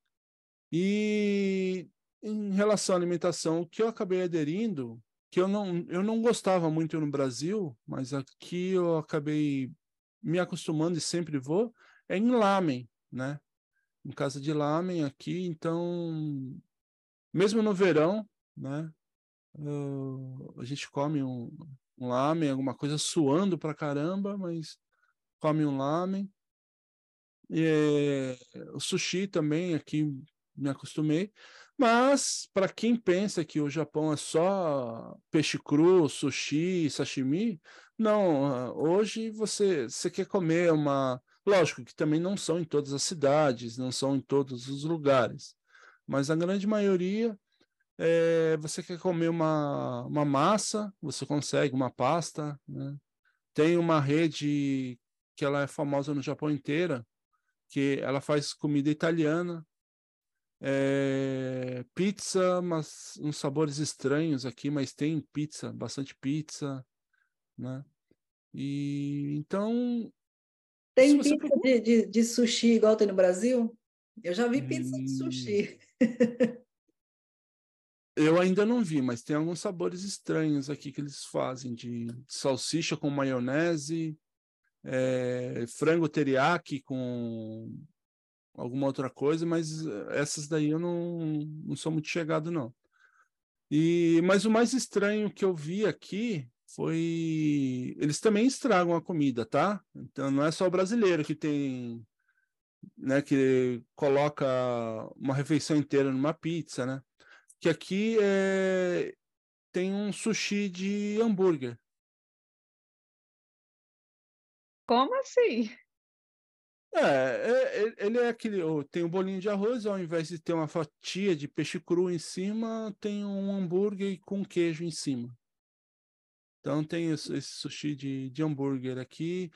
E em relação à alimentação, o que eu acabei aderindo, que eu não, eu não gostava muito no Brasil, mas aqui eu acabei me acostumando e sempre vou, é em lamen, né? Em casa de lamen aqui, então, mesmo no verão, né? Uh, a gente come um, um lamen, alguma coisa suando pra caramba, mas come um lamen. E, o sushi também aqui me acostumei. Mas para quem pensa que o Japão é só peixe cru, sushi, sashimi, não. Hoje você, você quer comer uma. Lógico que também não são em todas as cidades, não são em todos os lugares, mas a grande maioria é, você quer comer uma, uma massa, você consegue uma pasta, né? Tem uma rede que ela é famosa no Japão inteira, que ela faz comida italiana, é, pizza, mas uns sabores estranhos aqui, mas tem pizza, bastante pizza, né? E então. Tem pizza de, de, de, sushi igual tem no Brasil? Eu já vi pizza de sushi. <laughs> Eu ainda não vi, mas tem alguns sabores estranhos aqui que eles fazem, de salsicha com maionese, é, frango teriyaki com alguma outra coisa, mas essas daí eu não, não sou muito chegado, não. E, mas o mais estranho que eu vi aqui foi. Eles também estragam a comida, tá? Então não é só o brasileiro que tem. Né, que coloca uma refeição inteira numa pizza, né? Que aqui é... tem um sushi de hambúrguer. Como assim? É, é, é, ele é aquele. Tem um bolinho de arroz, ao invés de ter uma fatia de peixe cru em cima, tem um hambúrguer com queijo em cima. Então tem esse, esse sushi de, de hambúrguer aqui.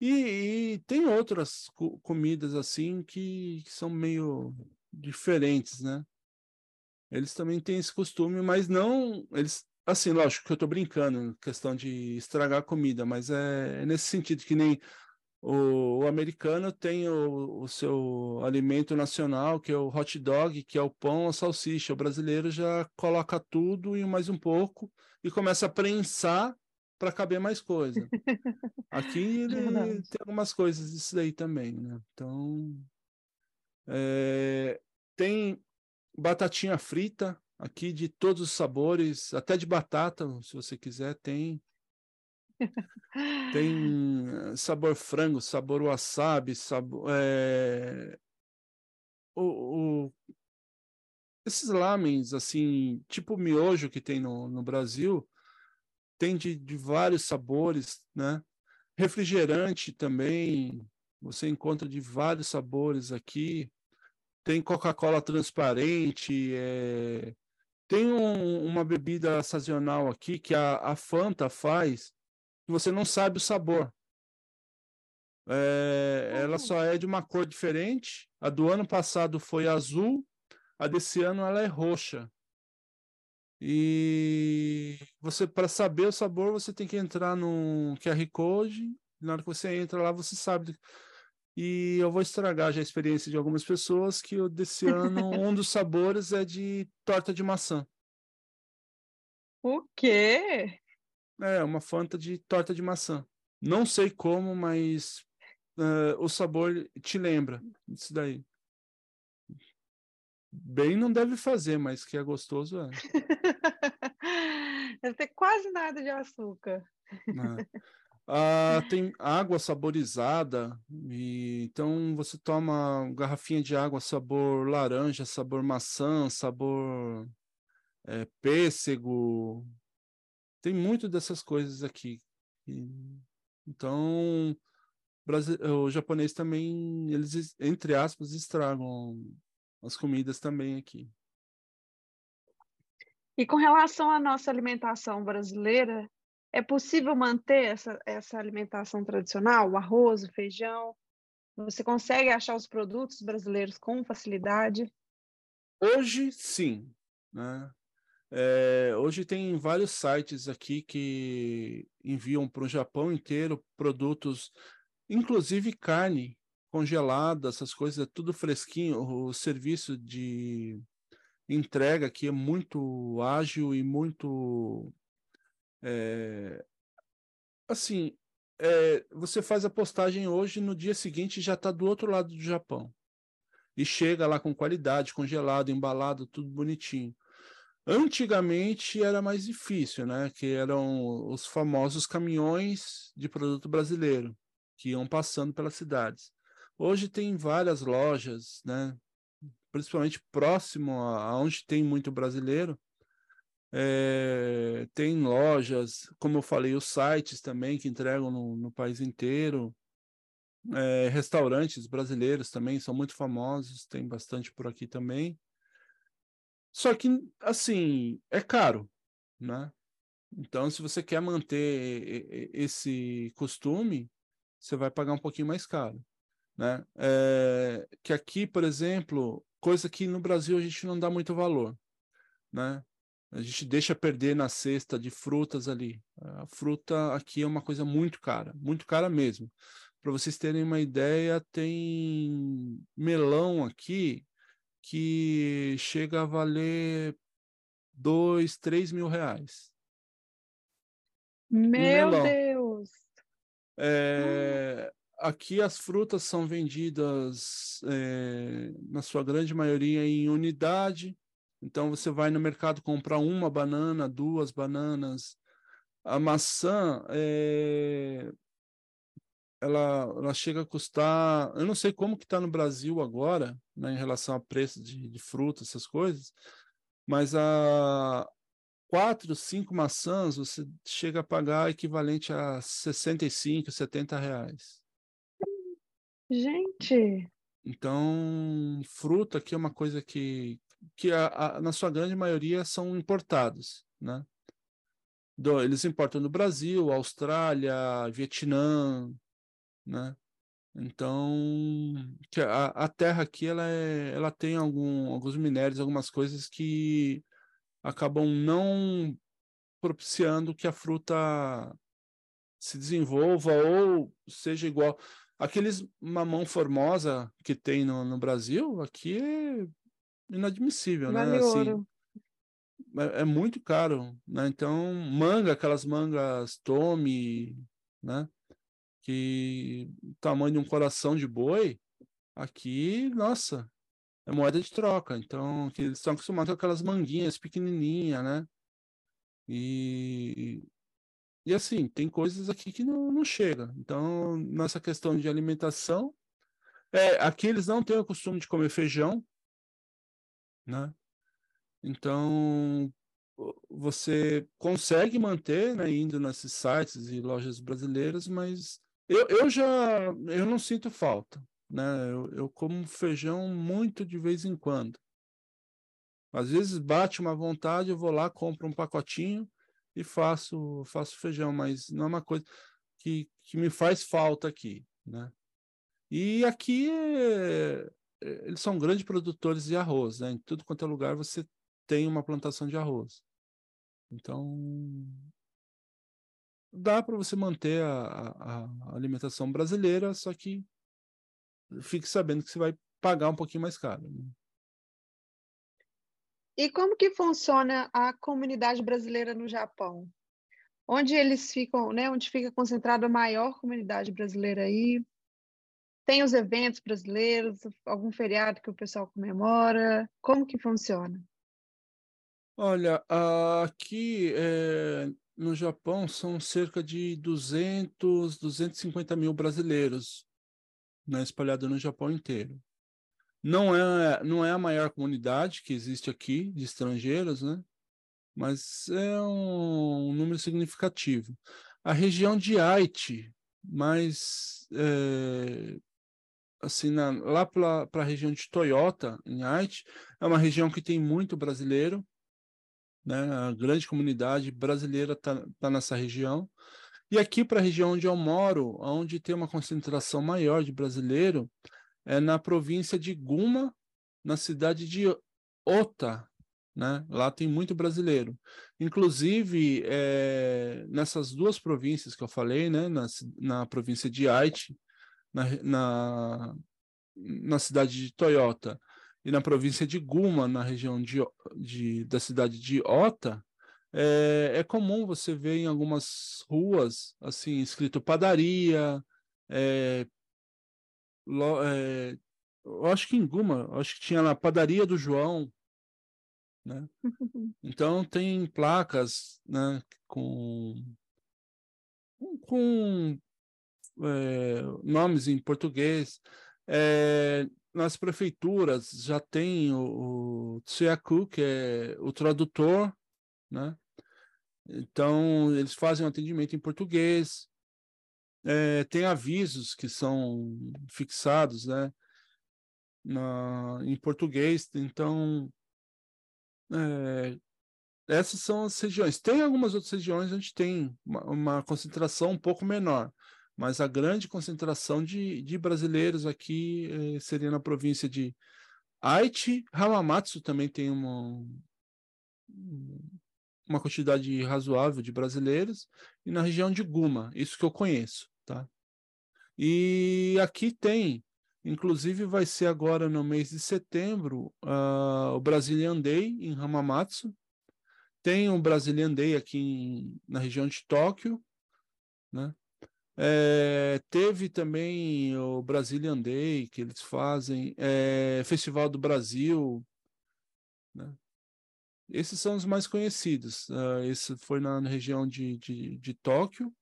E, e tem outras co comidas assim que, que, são meio diferentes, né? Eles também têm esse costume, mas não. Eles, assim, lógico que eu estou brincando, questão de estragar a comida, mas é, é nesse sentido que nem o, o americano tem o, o, seu alimento nacional, que é o hot dog, que é o pão, a salsicha. O brasileiro já coloca tudo e mais um pouco e começa a prensar para caber mais coisa. Aqui <laughs> ele tem algumas coisas disso daí também, né? Então, é, tem batatinha frita aqui de todos os sabores, até de batata, se você quiser, tem. <laughs> Tem eh, sabor frango, sabor wasabi, sabor. É... O, o... Esses lamens, assim, tipo miojo que tem no, no Brasil, tem de, de vários sabores, né? Refrigerante também, você encontra de vários sabores aqui. Tem Coca-Cola transparente, é... tem um, uma bebida sazonal aqui que a, a Fanta faz, que você não sabe o sabor. É, ela só é de uma cor diferente. A do ano passado foi azul, a desse ano ela é roxa. E você, para saber o sabor, você tem que entrar no QR Code. Na hora que você entra lá, você sabe. E eu vou estragar já a experiência de algumas pessoas que desse ano <laughs> um dos sabores é de torta de maçã. O quê? É, uma Fanta de torta de maçã. Não sei como, mas uh, o sabor te lembra isso daí. Bem não deve fazer, mas que é gostoso é. <laughs> deve ter quase nada de açúcar. É. Ah, tem água saborizada, e então você toma garrafinha de água sabor laranja, sabor maçã, sabor é, pêssego, tem muito dessas coisas aqui. E, então, o japonês também, eles, entre aspas, estragam as comidas também aqui. E com relação à nossa alimentação brasileira, é possível manter essa, essa alimentação tradicional, o arroz, o feijão? Você consegue achar os produtos brasileiros com facilidade? Hoje, sim. Né? É, hoje tem vários sites aqui que enviam para o Japão inteiro produtos, inclusive carne congelada, essas coisas, é tudo fresquinho. O serviço de entrega aqui é muito ágil e muito. É, assim, é, você faz a postagem hoje, no dia seguinte já está do outro lado do Japão. E chega lá com qualidade, congelado, embalado, tudo bonitinho. Antigamente era mais difícil, né? Que eram os famosos caminhões de produto brasileiro que iam passando pelas cidades. Hoje tem várias lojas, né? Principalmente próximo a, onde tem muito brasileiro. É, tem lojas, como eu falei, os sites também que entregam no, no país inteiro. É, restaurantes brasileiros também são muito famosos, tem bastante por aqui também. Só que, assim, é caro, né? Então, se você quer manter esse costume, você vai pagar um pouquinho mais caro, né? É, que aqui, por exemplo, coisa que no Brasil a gente não dá muito valor, né? A gente deixa perder na cesta de frutas ali. A fruta aqui é uma coisa muito cara, muito cara mesmo. Para vocês terem uma ideia, tem melão aqui que chega a valer dois, três mil reais. Meu um Deus! É, aqui as frutas são vendidas, é, na sua grande maioria, em unidade. Então você vai no mercado comprar uma banana, duas bananas. A maçã é, ela, ela chega a custar, eu não sei como que está no Brasil agora, né, em relação a preço de, de fruta, essas coisas, mas a quatro, cinco maçãs você chega a pagar equivalente a 65, 70 reais. Gente! Então, fruta aqui é uma coisa que, que a, a, na sua grande maioria são importados, né? Do, eles importam do Brasil, Austrália, Vietnã, né? Então, a, a terra aqui ela, é, ela tem algum, alguns minérios, algumas coisas que acabam não propiciando que a fruta se desenvolva ou seja igual. Aqueles mamão formosa que tem no, no Brasil, aqui é inadmissível, Vale né? Assim, ouro. é, é muito caro, né? Então, manga, aquelas mangas tome, né? Que tamanho de um coração de boi, aqui, nossa, é moeda de troca. Então, que eles estão acostumados com aquelas manguinhas pequenininhas, né? E, e assim, tem coisas aqui que não, não chega. Então, nessa questão de alimentação, é, aqui eles não têm o costume de comer feijão, né? Então, você consegue manter, né, indo nesses sites e lojas brasileiras, mas eu, eu já eu não sinto falta, né? Eu, eu como feijão muito de vez em quando. Às vezes bate uma vontade, eu vou lá, compro um pacotinho e faço faço feijão, mas não é uma coisa que, que me faz falta aqui, né? E aqui é, eles são grandes produtores de arroz, né? Em tudo quanto é lugar você tem uma plantação de arroz. Então dá para você manter a, a, a alimentação brasileira, só que fique sabendo que você vai pagar um pouquinho mais caro. Né? E como que funciona a comunidade brasileira no Japão? Onde eles ficam, né? Onde fica concentrada a maior comunidade brasileira aí? Tem os eventos brasileiros, algum feriado que o pessoal comemora? Como que funciona? Olha, aqui é, no Japão são cerca de 200, 250 mil brasileiros né, espalhado no Japão inteiro. Não é, não é a maior comunidade que existe aqui de estrangeiros, né? mas é um, um número significativo. A região de Aichi, mais é, assim, na, lá para a região de Toyota, em Aichi, é uma região que tem muito brasileiro, né? A grande comunidade brasileira está tá nessa região. E aqui para a região onde eu moro, onde tem uma concentração maior de brasileiro, é na província de Guma, na cidade de Ota, né? Lá tem muito brasileiro. Inclusive, é, nessas duas províncias que eu falei, né? Na, na província de Aichi, na, na, na cidade de Toyota, e na província de Guma, na região de, de da cidade de Ota, é, é, comum você ver em algumas ruas, assim, escrito padaria, é, lo, é, eu acho que em Guma, acho que tinha na padaria do João, né? <laughs> Então tem placas, né, com com é, nomes em português. É, nas prefeituras já tem o, o Tsuyaku, que é o tradutor, né? Então, eles fazem um atendimento em português. É, tem avisos que são fixados, né? Na, em português. Então, é, essas são as regiões. Tem algumas outras regiões onde tem uma, uma concentração um pouco menor, mas a grande concentração de, de brasileiros aqui é, seria na província de Aichi. Hamamatsu também tem uma, uma quantidade razoável de brasileiros, e na região de Guma, isso que eu conheço, tá? E aqui tem, inclusive vai ser agora no mês de setembro, uh, o Brazilian Day em Hamamatsu, tem o Brazilian Day aqui em, na região de Tóquio, né? É, teve também o Brazilian Day, que eles fazem, é, Festival do Brasil, né? esses são os mais conhecidos. Uh, esse foi na, região de, de, de, Tóquio.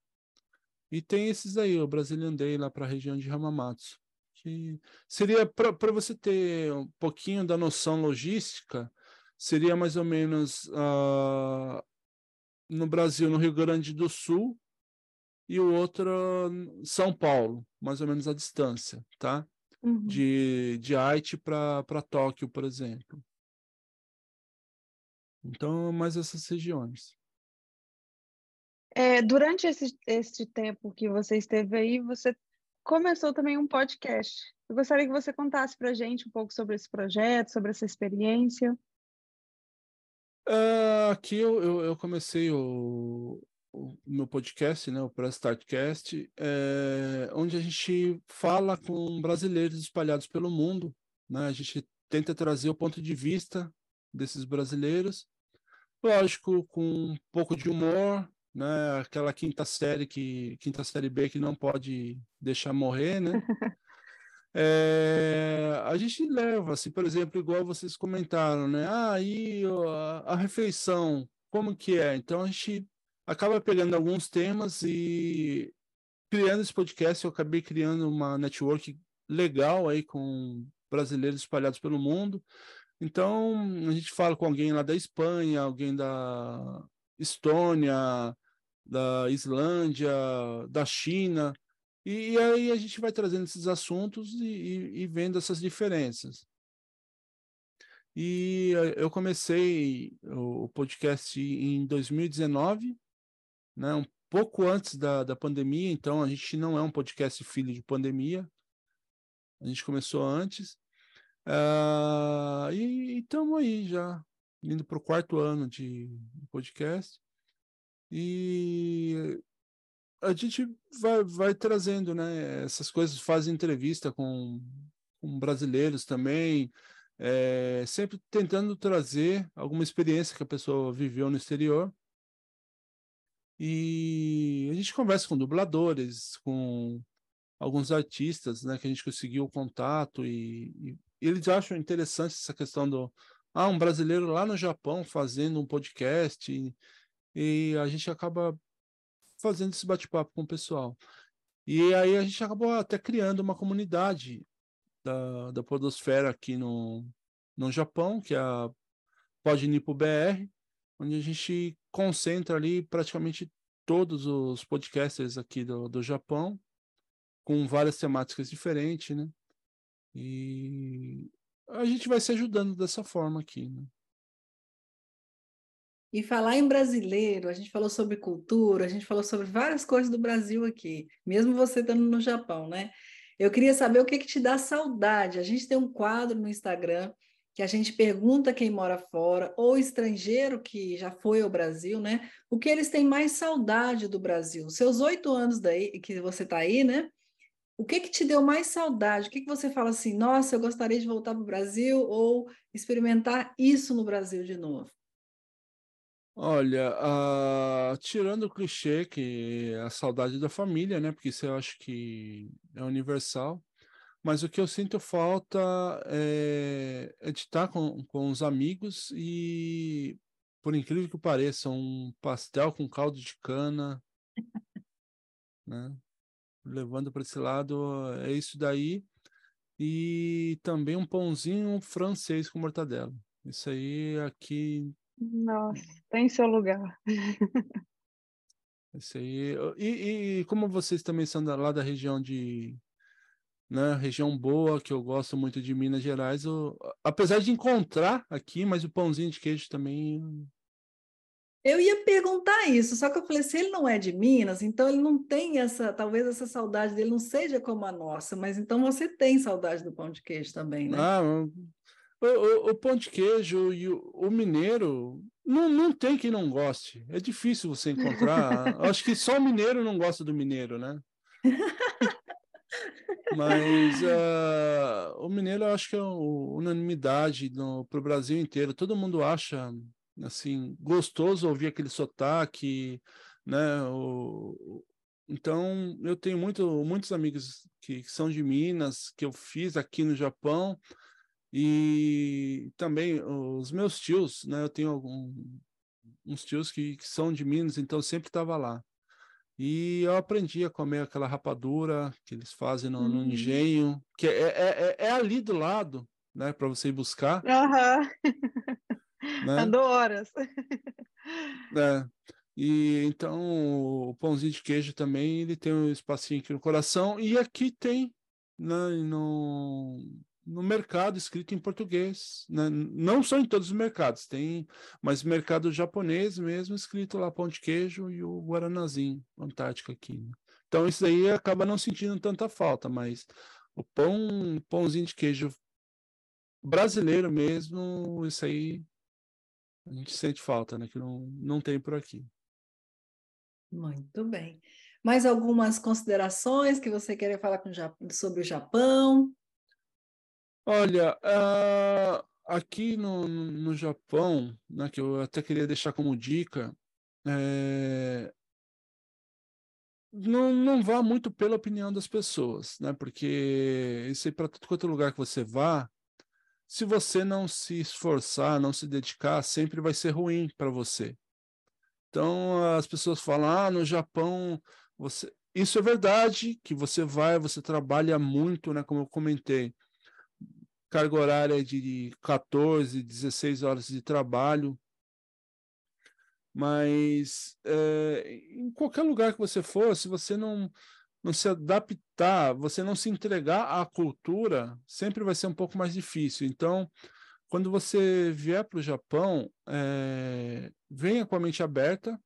E tem esses aí, o Brazilian Day lá para a região de Hamamatsu. Que seria para você ter um pouquinho da noção logística, seria mais ou menos uh, no Brasil, no Rio Grande do Sul, e o outro São Paulo, mais ou menos a distância, tá? Uhum. De, de Haiti para Tóquio, por exemplo. Então, mais essas regiões. É, durante esse, esse tempo que você esteve aí, você começou também um podcast. Eu gostaria que você contasse para a gente um pouco sobre esse projeto, sobre essa experiência. Uh, aqui eu, eu, eu comecei o, o, meu podcast, né, o Press Startcast, é, onde a gente fala com brasileiros espalhados pelo mundo. Né? A gente tenta trazer o ponto de vista desses brasileiros, lógico, com um pouco de humor, né? Aquela quinta série que quinta série B que não pode deixar morrer, né? <laughs> É, a gente leva, assim, por exemplo, igual vocês comentaram, né? Ah, e a, a refeição, como que é? Então a gente acaba pegando alguns temas e criando esse podcast, eu acabei criando uma network legal aí com brasileiros espalhados pelo mundo. Então, a gente fala com alguém lá da Espanha, alguém da Estônia, da Islândia, da China, e, e, aí a gente vai trazendo esses assuntos e, e, e, vendo essas diferenças. E eu comecei o podcast em 2019, né, um pouco antes da, da pandemia, então a gente não é um podcast filho de pandemia, a gente começou antes. Uh, e estamos aí já, indo para o quarto ano de podcast. E a gente vai, vai trazendo, né? Essas coisas, faz entrevista com, com brasileiros também, é, sempre tentando trazer alguma experiência que a pessoa viveu no exterior. E a gente conversa com dubladores, com alguns artistas, né, que a gente conseguiu o contato e, e, eles acham interessante essa questão do ah, um brasileiro lá no Japão fazendo um podcast e, e a gente acaba fazendo esse bate-papo com o pessoal. E aí a gente acabou até criando uma comunidade da, da Podosfera aqui no, no Japão, que é a Podnipo BR, onde a gente concentra ali praticamente todos os podcasters aqui do, do Japão, com várias temáticas diferentes, né? E a gente vai se ajudando dessa forma aqui, né? E falar em brasileiro, a gente falou sobre cultura, a gente falou sobre várias coisas do Brasil aqui, mesmo você estando no Japão, né? Eu queria saber o que, que te dá saudade. A gente tem um quadro no Instagram que a gente pergunta quem mora fora ou estrangeiro que já foi ao Brasil, né? O que eles têm mais saudade do Brasil? Seus oito anos daí que você está aí, né? O que que te deu mais saudade? O que que você fala assim, nossa, eu gostaria de voltar para o Brasil ou experimentar isso no Brasil de novo? Olha, uh, tirando o clichê que é a saudade da família, né? Porque isso eu acho que é universal. Mas o que eu sinto falta é, é de estar com, com os amigos e, por incrível que pareça, um pastel com caldo de cana, né? Levando para esse lado, é isso daí. E também um pãozinho francês com mortadela. Isso aí aqui nossa, tem seu lugar. <laughs> Isso aí. E, e, como vocês também são da, lá da região de. Né, região boa, que eu gosto muito de Minas Gerais, eu, apesar de encontrar aqui, mas o pãozinho de queijo também. Eu ia perguntar isso, só que eu falei, se ele não é de Minas, então ele não tem essa, talvez essa saudade dele não seja como a nossa, mas então você tem saudade do pão de queijo também, né? Ah, o, o, o, pão de queijo e o, o, mineiro não, não tem quem não goste. É difícil você encontrar. <laughs> Acho que só o mineiro não gosta do mineiro, né? <laughs> Mas uh, o mineiro eu acho que é unanimidade para o Brasil inteiro. Todo mundo acha assim gostoso ouvir aquele sotaque, né? O, então eu tenho muito, muitos amigos que, que são de Minas que eu fiz aqui no Japão E também os meus tios, né? Eu tenho algum, uns tios que, que são de Minas, então sempre estava lá. E eu aprendi a comer aquela rapadura que eles fazem no, no hum. engenho, que é, é, é, é, ali do lado, né, para você ir buscar. Aham. Né? <laughs> Andou horas. É. E então o pãozinho de queijo também ele tem um espacinho aqui no coração e aqui tem né, no, no mercado escrito em português, né? não só em todos os mercados, tem, mas mercado japonês mesmo escrito lá pão de queijo e o guaranazinho Antártica aqui. Né? Então isso aí acaba não sentindo tanta falta, mas o pão, pãozinho de queijo brasileiro mesmo, isso aí a gente sente falta, né? Que não, não tem por aqui. Muito bem. Mais algumas considerações que você queria falar com, sobre o Japão? Olha, uh, aqui no, no Japão, né, que eu até queria deixar como dica, é, não, não vá muito pela opinião das pessoas, né? Porque isso aí para todo quanto lugar que você vá, se você não se esforçar, não se dedicar, sempre vai ser ruim para você. Então as pessoas falam: "Ah, no Japão você isso é verdade, que você vai, você trabalha muito, né, como eu comentei carga horária de 14, 16 horas de trabalho. Mas é, em qualquer lugar que você for, se você não, não se adaptar, você não se entregar à cultura, sempre vai ser um pouco mais difícil. Então, quando você vier para o Japão, é, venha com a mente aberta,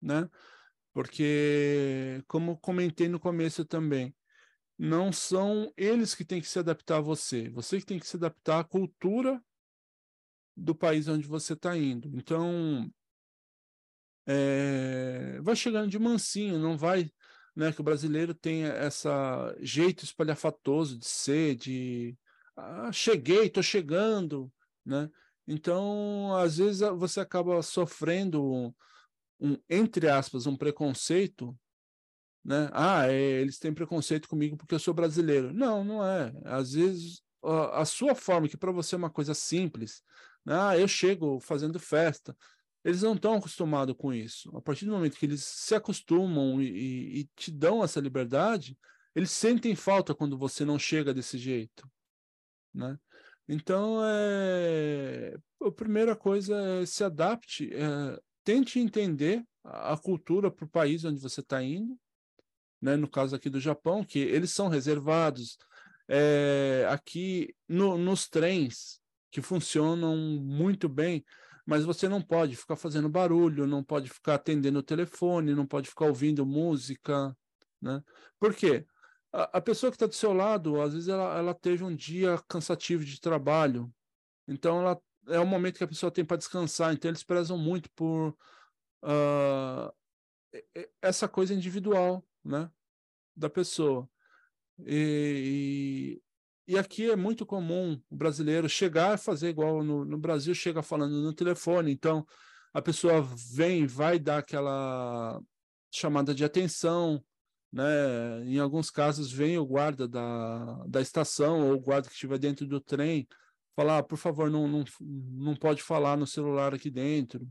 né? Porque, como comentei no começo também, não são eles que têm que se adaptar a você, você que tem que se adaptar à cultura do país onde você está indo. Então, é, vai chegando de mansinho, não vai, né, que o brasileiro tem essa jeito espalhafatoso de ser, de ah, cheguei, estou chegando, né? Então, às vezes você acaba sofrendo um, um entre aspas, um preconceito né? Ah, é, eles têm preconceito comigo porque eu sou brasileiro. Não, não é. Às vezes a, a sua forma, que para você é uma coisa simples, né? ah, eu chego fazendo festa. Eles não estão acostumados com isso. A partir do momento que eles se acostumam e, e, e te dão essa liberdade, eles sentem falta quando você não chega desse jeito, né? Então, é... a primeira coisa é se adapte, é... tente entender a cultura para o país onde você está indo, né, no caso aqui do Japão, que eles são reservados é, aqui no, nos trens, que funcionam muito bem, mas você não pode ficar fazendo barulho, não pode ficar atendendo o telefone, não pode ficar ouvindo música, né? Por quê? A, a pessoa que está do seu lado, às vezes ela, ela teve um dia cansativo de trabalho, então ela é o momento que a pessoa tem para descansar, então eles prezam muito por uh, essa coisa individual, né, da pessoa. E, e, e, aqui é muito comum o brasileiro chegar e fazer igual no, no Brasil, chega falando no telefone, então a pessoa vem, vai dar aquela chamada de atenção, né? Em alguns casos vem o guarda da, da estação ou o guarda que estiver dentro do trem falar, ah, por favor, não, não, não pode falar no celular aqui dentro.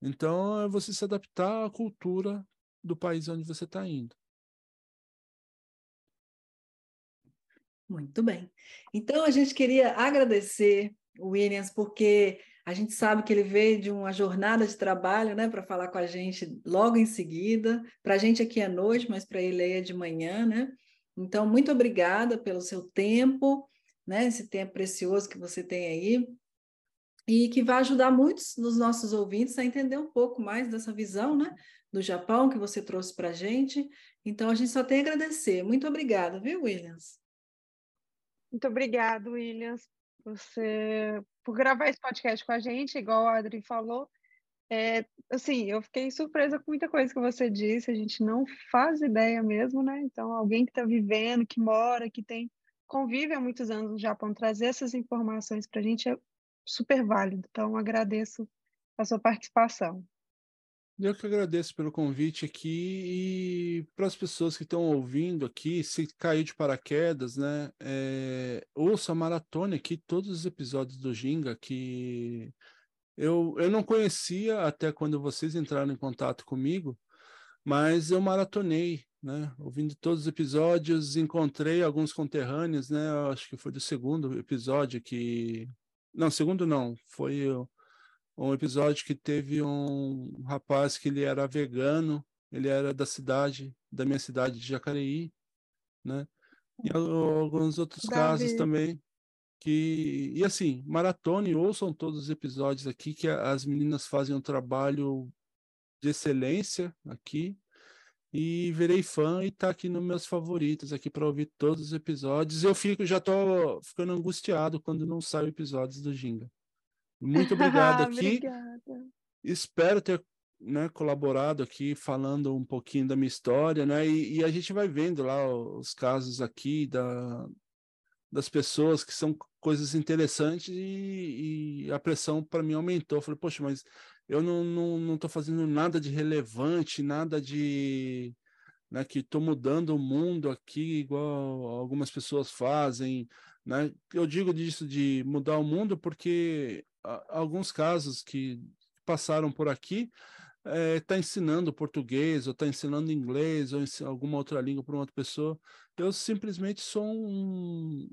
Então é você se adaptar à cultura do país onde você está indo. Muito bem. Então, a gente queria agradecer o Williams, porque a gente sabe que ele veio de uma jornada de trabalho, né, para falar com a gente logo em seguida. Para a gente aqui à noite, mas para ele é de manhã, né? Então, muito obrigada pelo seu tempo, né, esse tempo precioso que você tem aí, e que vai ajudar muitos dos nossos ouvintes a entender um pouco mais dessa visão, né, do Japão que você trouxe para a gente. Então, a gente só tem a agradecer. Muito obrigada, viu, Williams? Muito obrigada, Williams, você, por gravar esse podcast com a gente, igual a Adri falou. É, assim, eu fiquei surpresa com muita coisa que você disse, a gente não faz ideia mesmo, né? Então, alguém que está vivendo, que mora, que tem convive há muitos anos no Japão, trazer essas informações para a gente é super válido. Então, agradeço a sua participação. Eu que agradeço pelo convite aqui e para as pessoas que estão ouvindo aqui, se cair de paraquedas, né, é, ouça a maratona aqui todos os episódios do Ginga que eu, eu não conhecia até quando vocês entraram em contato comigo, mas eu maratonei, né, ouvindo todos os episódios, encontrei alguns conterrâneos, né, acho que foi do segundo episódio que, não, segundo não, foi um episódio que teve um rapaz que ele era vegano, ele era da cidade, da minha cidade de Jacareí, né? E alguns outros Davi. casos também que e assim, maratone, ouçam todos os episódios aqui que as meninas fazem um trabalho de excelência aqui. E virei fã e tá aqui nos meus favoritos aqui para ouvir todos os episódios. Eu fico já tô ficando angustiado quando não saem episódios do Ginga. Muito <laughs> obrigado aqui. Obrigada. Espero ter né, colaborado aqui, falando um pouquinho da minha história, né? E, e a gente vai vendo lá os casos aqui da, das pessoas que são coisas interessantes e, e a pressão para mim aumentou. Eu falei, poxa, mas eu não estou não, não fazendo nada de relevante, nada de. Né, que estou mudando o mundo aqui, igual algumas pessoas fazem. Né? Eu digo disso de mudar o mundo porque alguns casos que passaram por aqui está é, ensinando português ou está ensinando inglês ou alguma outra língua para uma outra pessoa. Eu simplesmente sou um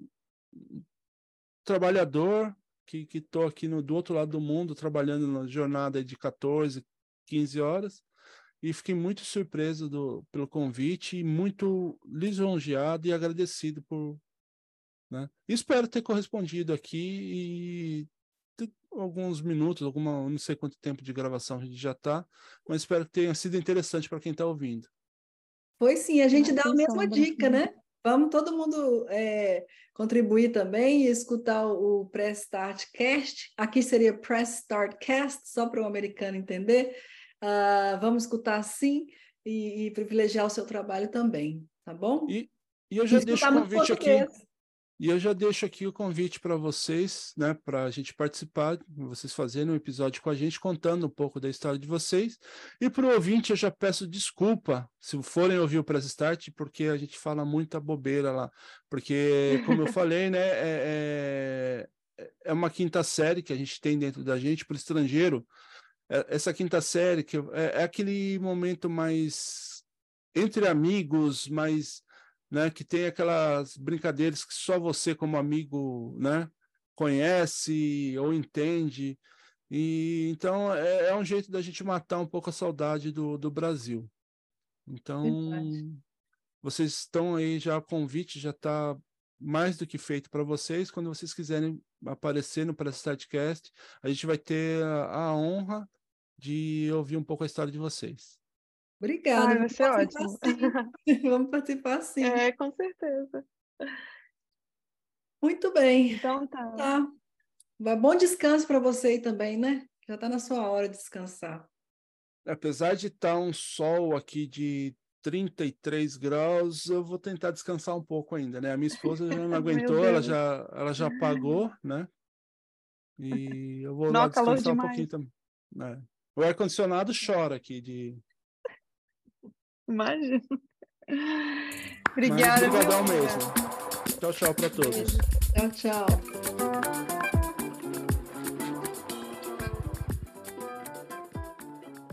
trabalhador que estou aqui no, do outro lado do mundo trabalhando na jornada de 14, 15 horas e fiquei muito surpreso do, pelo convite e muito lisonjeado e agradecido por. Né? Espero ter correspondido aqui e alguns minutos, alguma, não sei quanto tempo de gravação a gente já está, mas espero que tenha sido interessante para quem está ouvindo. Foi sim, a gente dá a mesma dica, né? Vamos todo mundo é, contribuir também e escutar o Press Start Cast. Aqui seria Press Start Cast, só para o americano entender. Uh, vamos escutar sim e, e, privilegiar o seu trabalho também, tá bom? E, e eu já deixo o convite aqui. E eu já deixo aqui o convite para vocês, né, para a gente participar, vocês fazerem um episódio com a gente, contando um pouco da história de vocês. E para o ouvinte, eu já peço desculpa se forem ouvir o Press Start, porque a gente fala muita bobeira lá. Porque, como eu <laughs> falei, né, é, é, é uma quinta série que a gente tem dentro da gente para o estrangeiro. É, essa quinta série que é, é aquele momento mais entre amigos, mais né, que tem aquelas brincadeiras que só você como amigo, né, conhece ou entende. E então é, é um jeito da gente matar um pouco a saudade do, do Brasil. Então, Verdade. vocês estão aí já, o convite já está mais do que feito para vocês. Quando vocês quiserem aparecer no Prestadcast, a gente vai ter a, a honra de ouvir um pouco a história de vocês. Obrigada. vai ser ótimo. <laughs> Vamos participar sim. É, com certeza. Muito bem. Então tá. tá. Bom descanso para você também, né? Já está na sua hora de descansar. Apesar de estar tá um sol aqui de 33 graus, eu vou tentar descansar um pouco ainda, né? A minha esposa já não <laughs> aguentou, ela já, ela já pagou, né? E eu vou não, lá descansar um pouquinho também. É. O ar-condicionado chora aqui de, Imagina. Obrigada. Mas obrigadão mesmo. Tchau, tchau para todos. Tchau, tchau.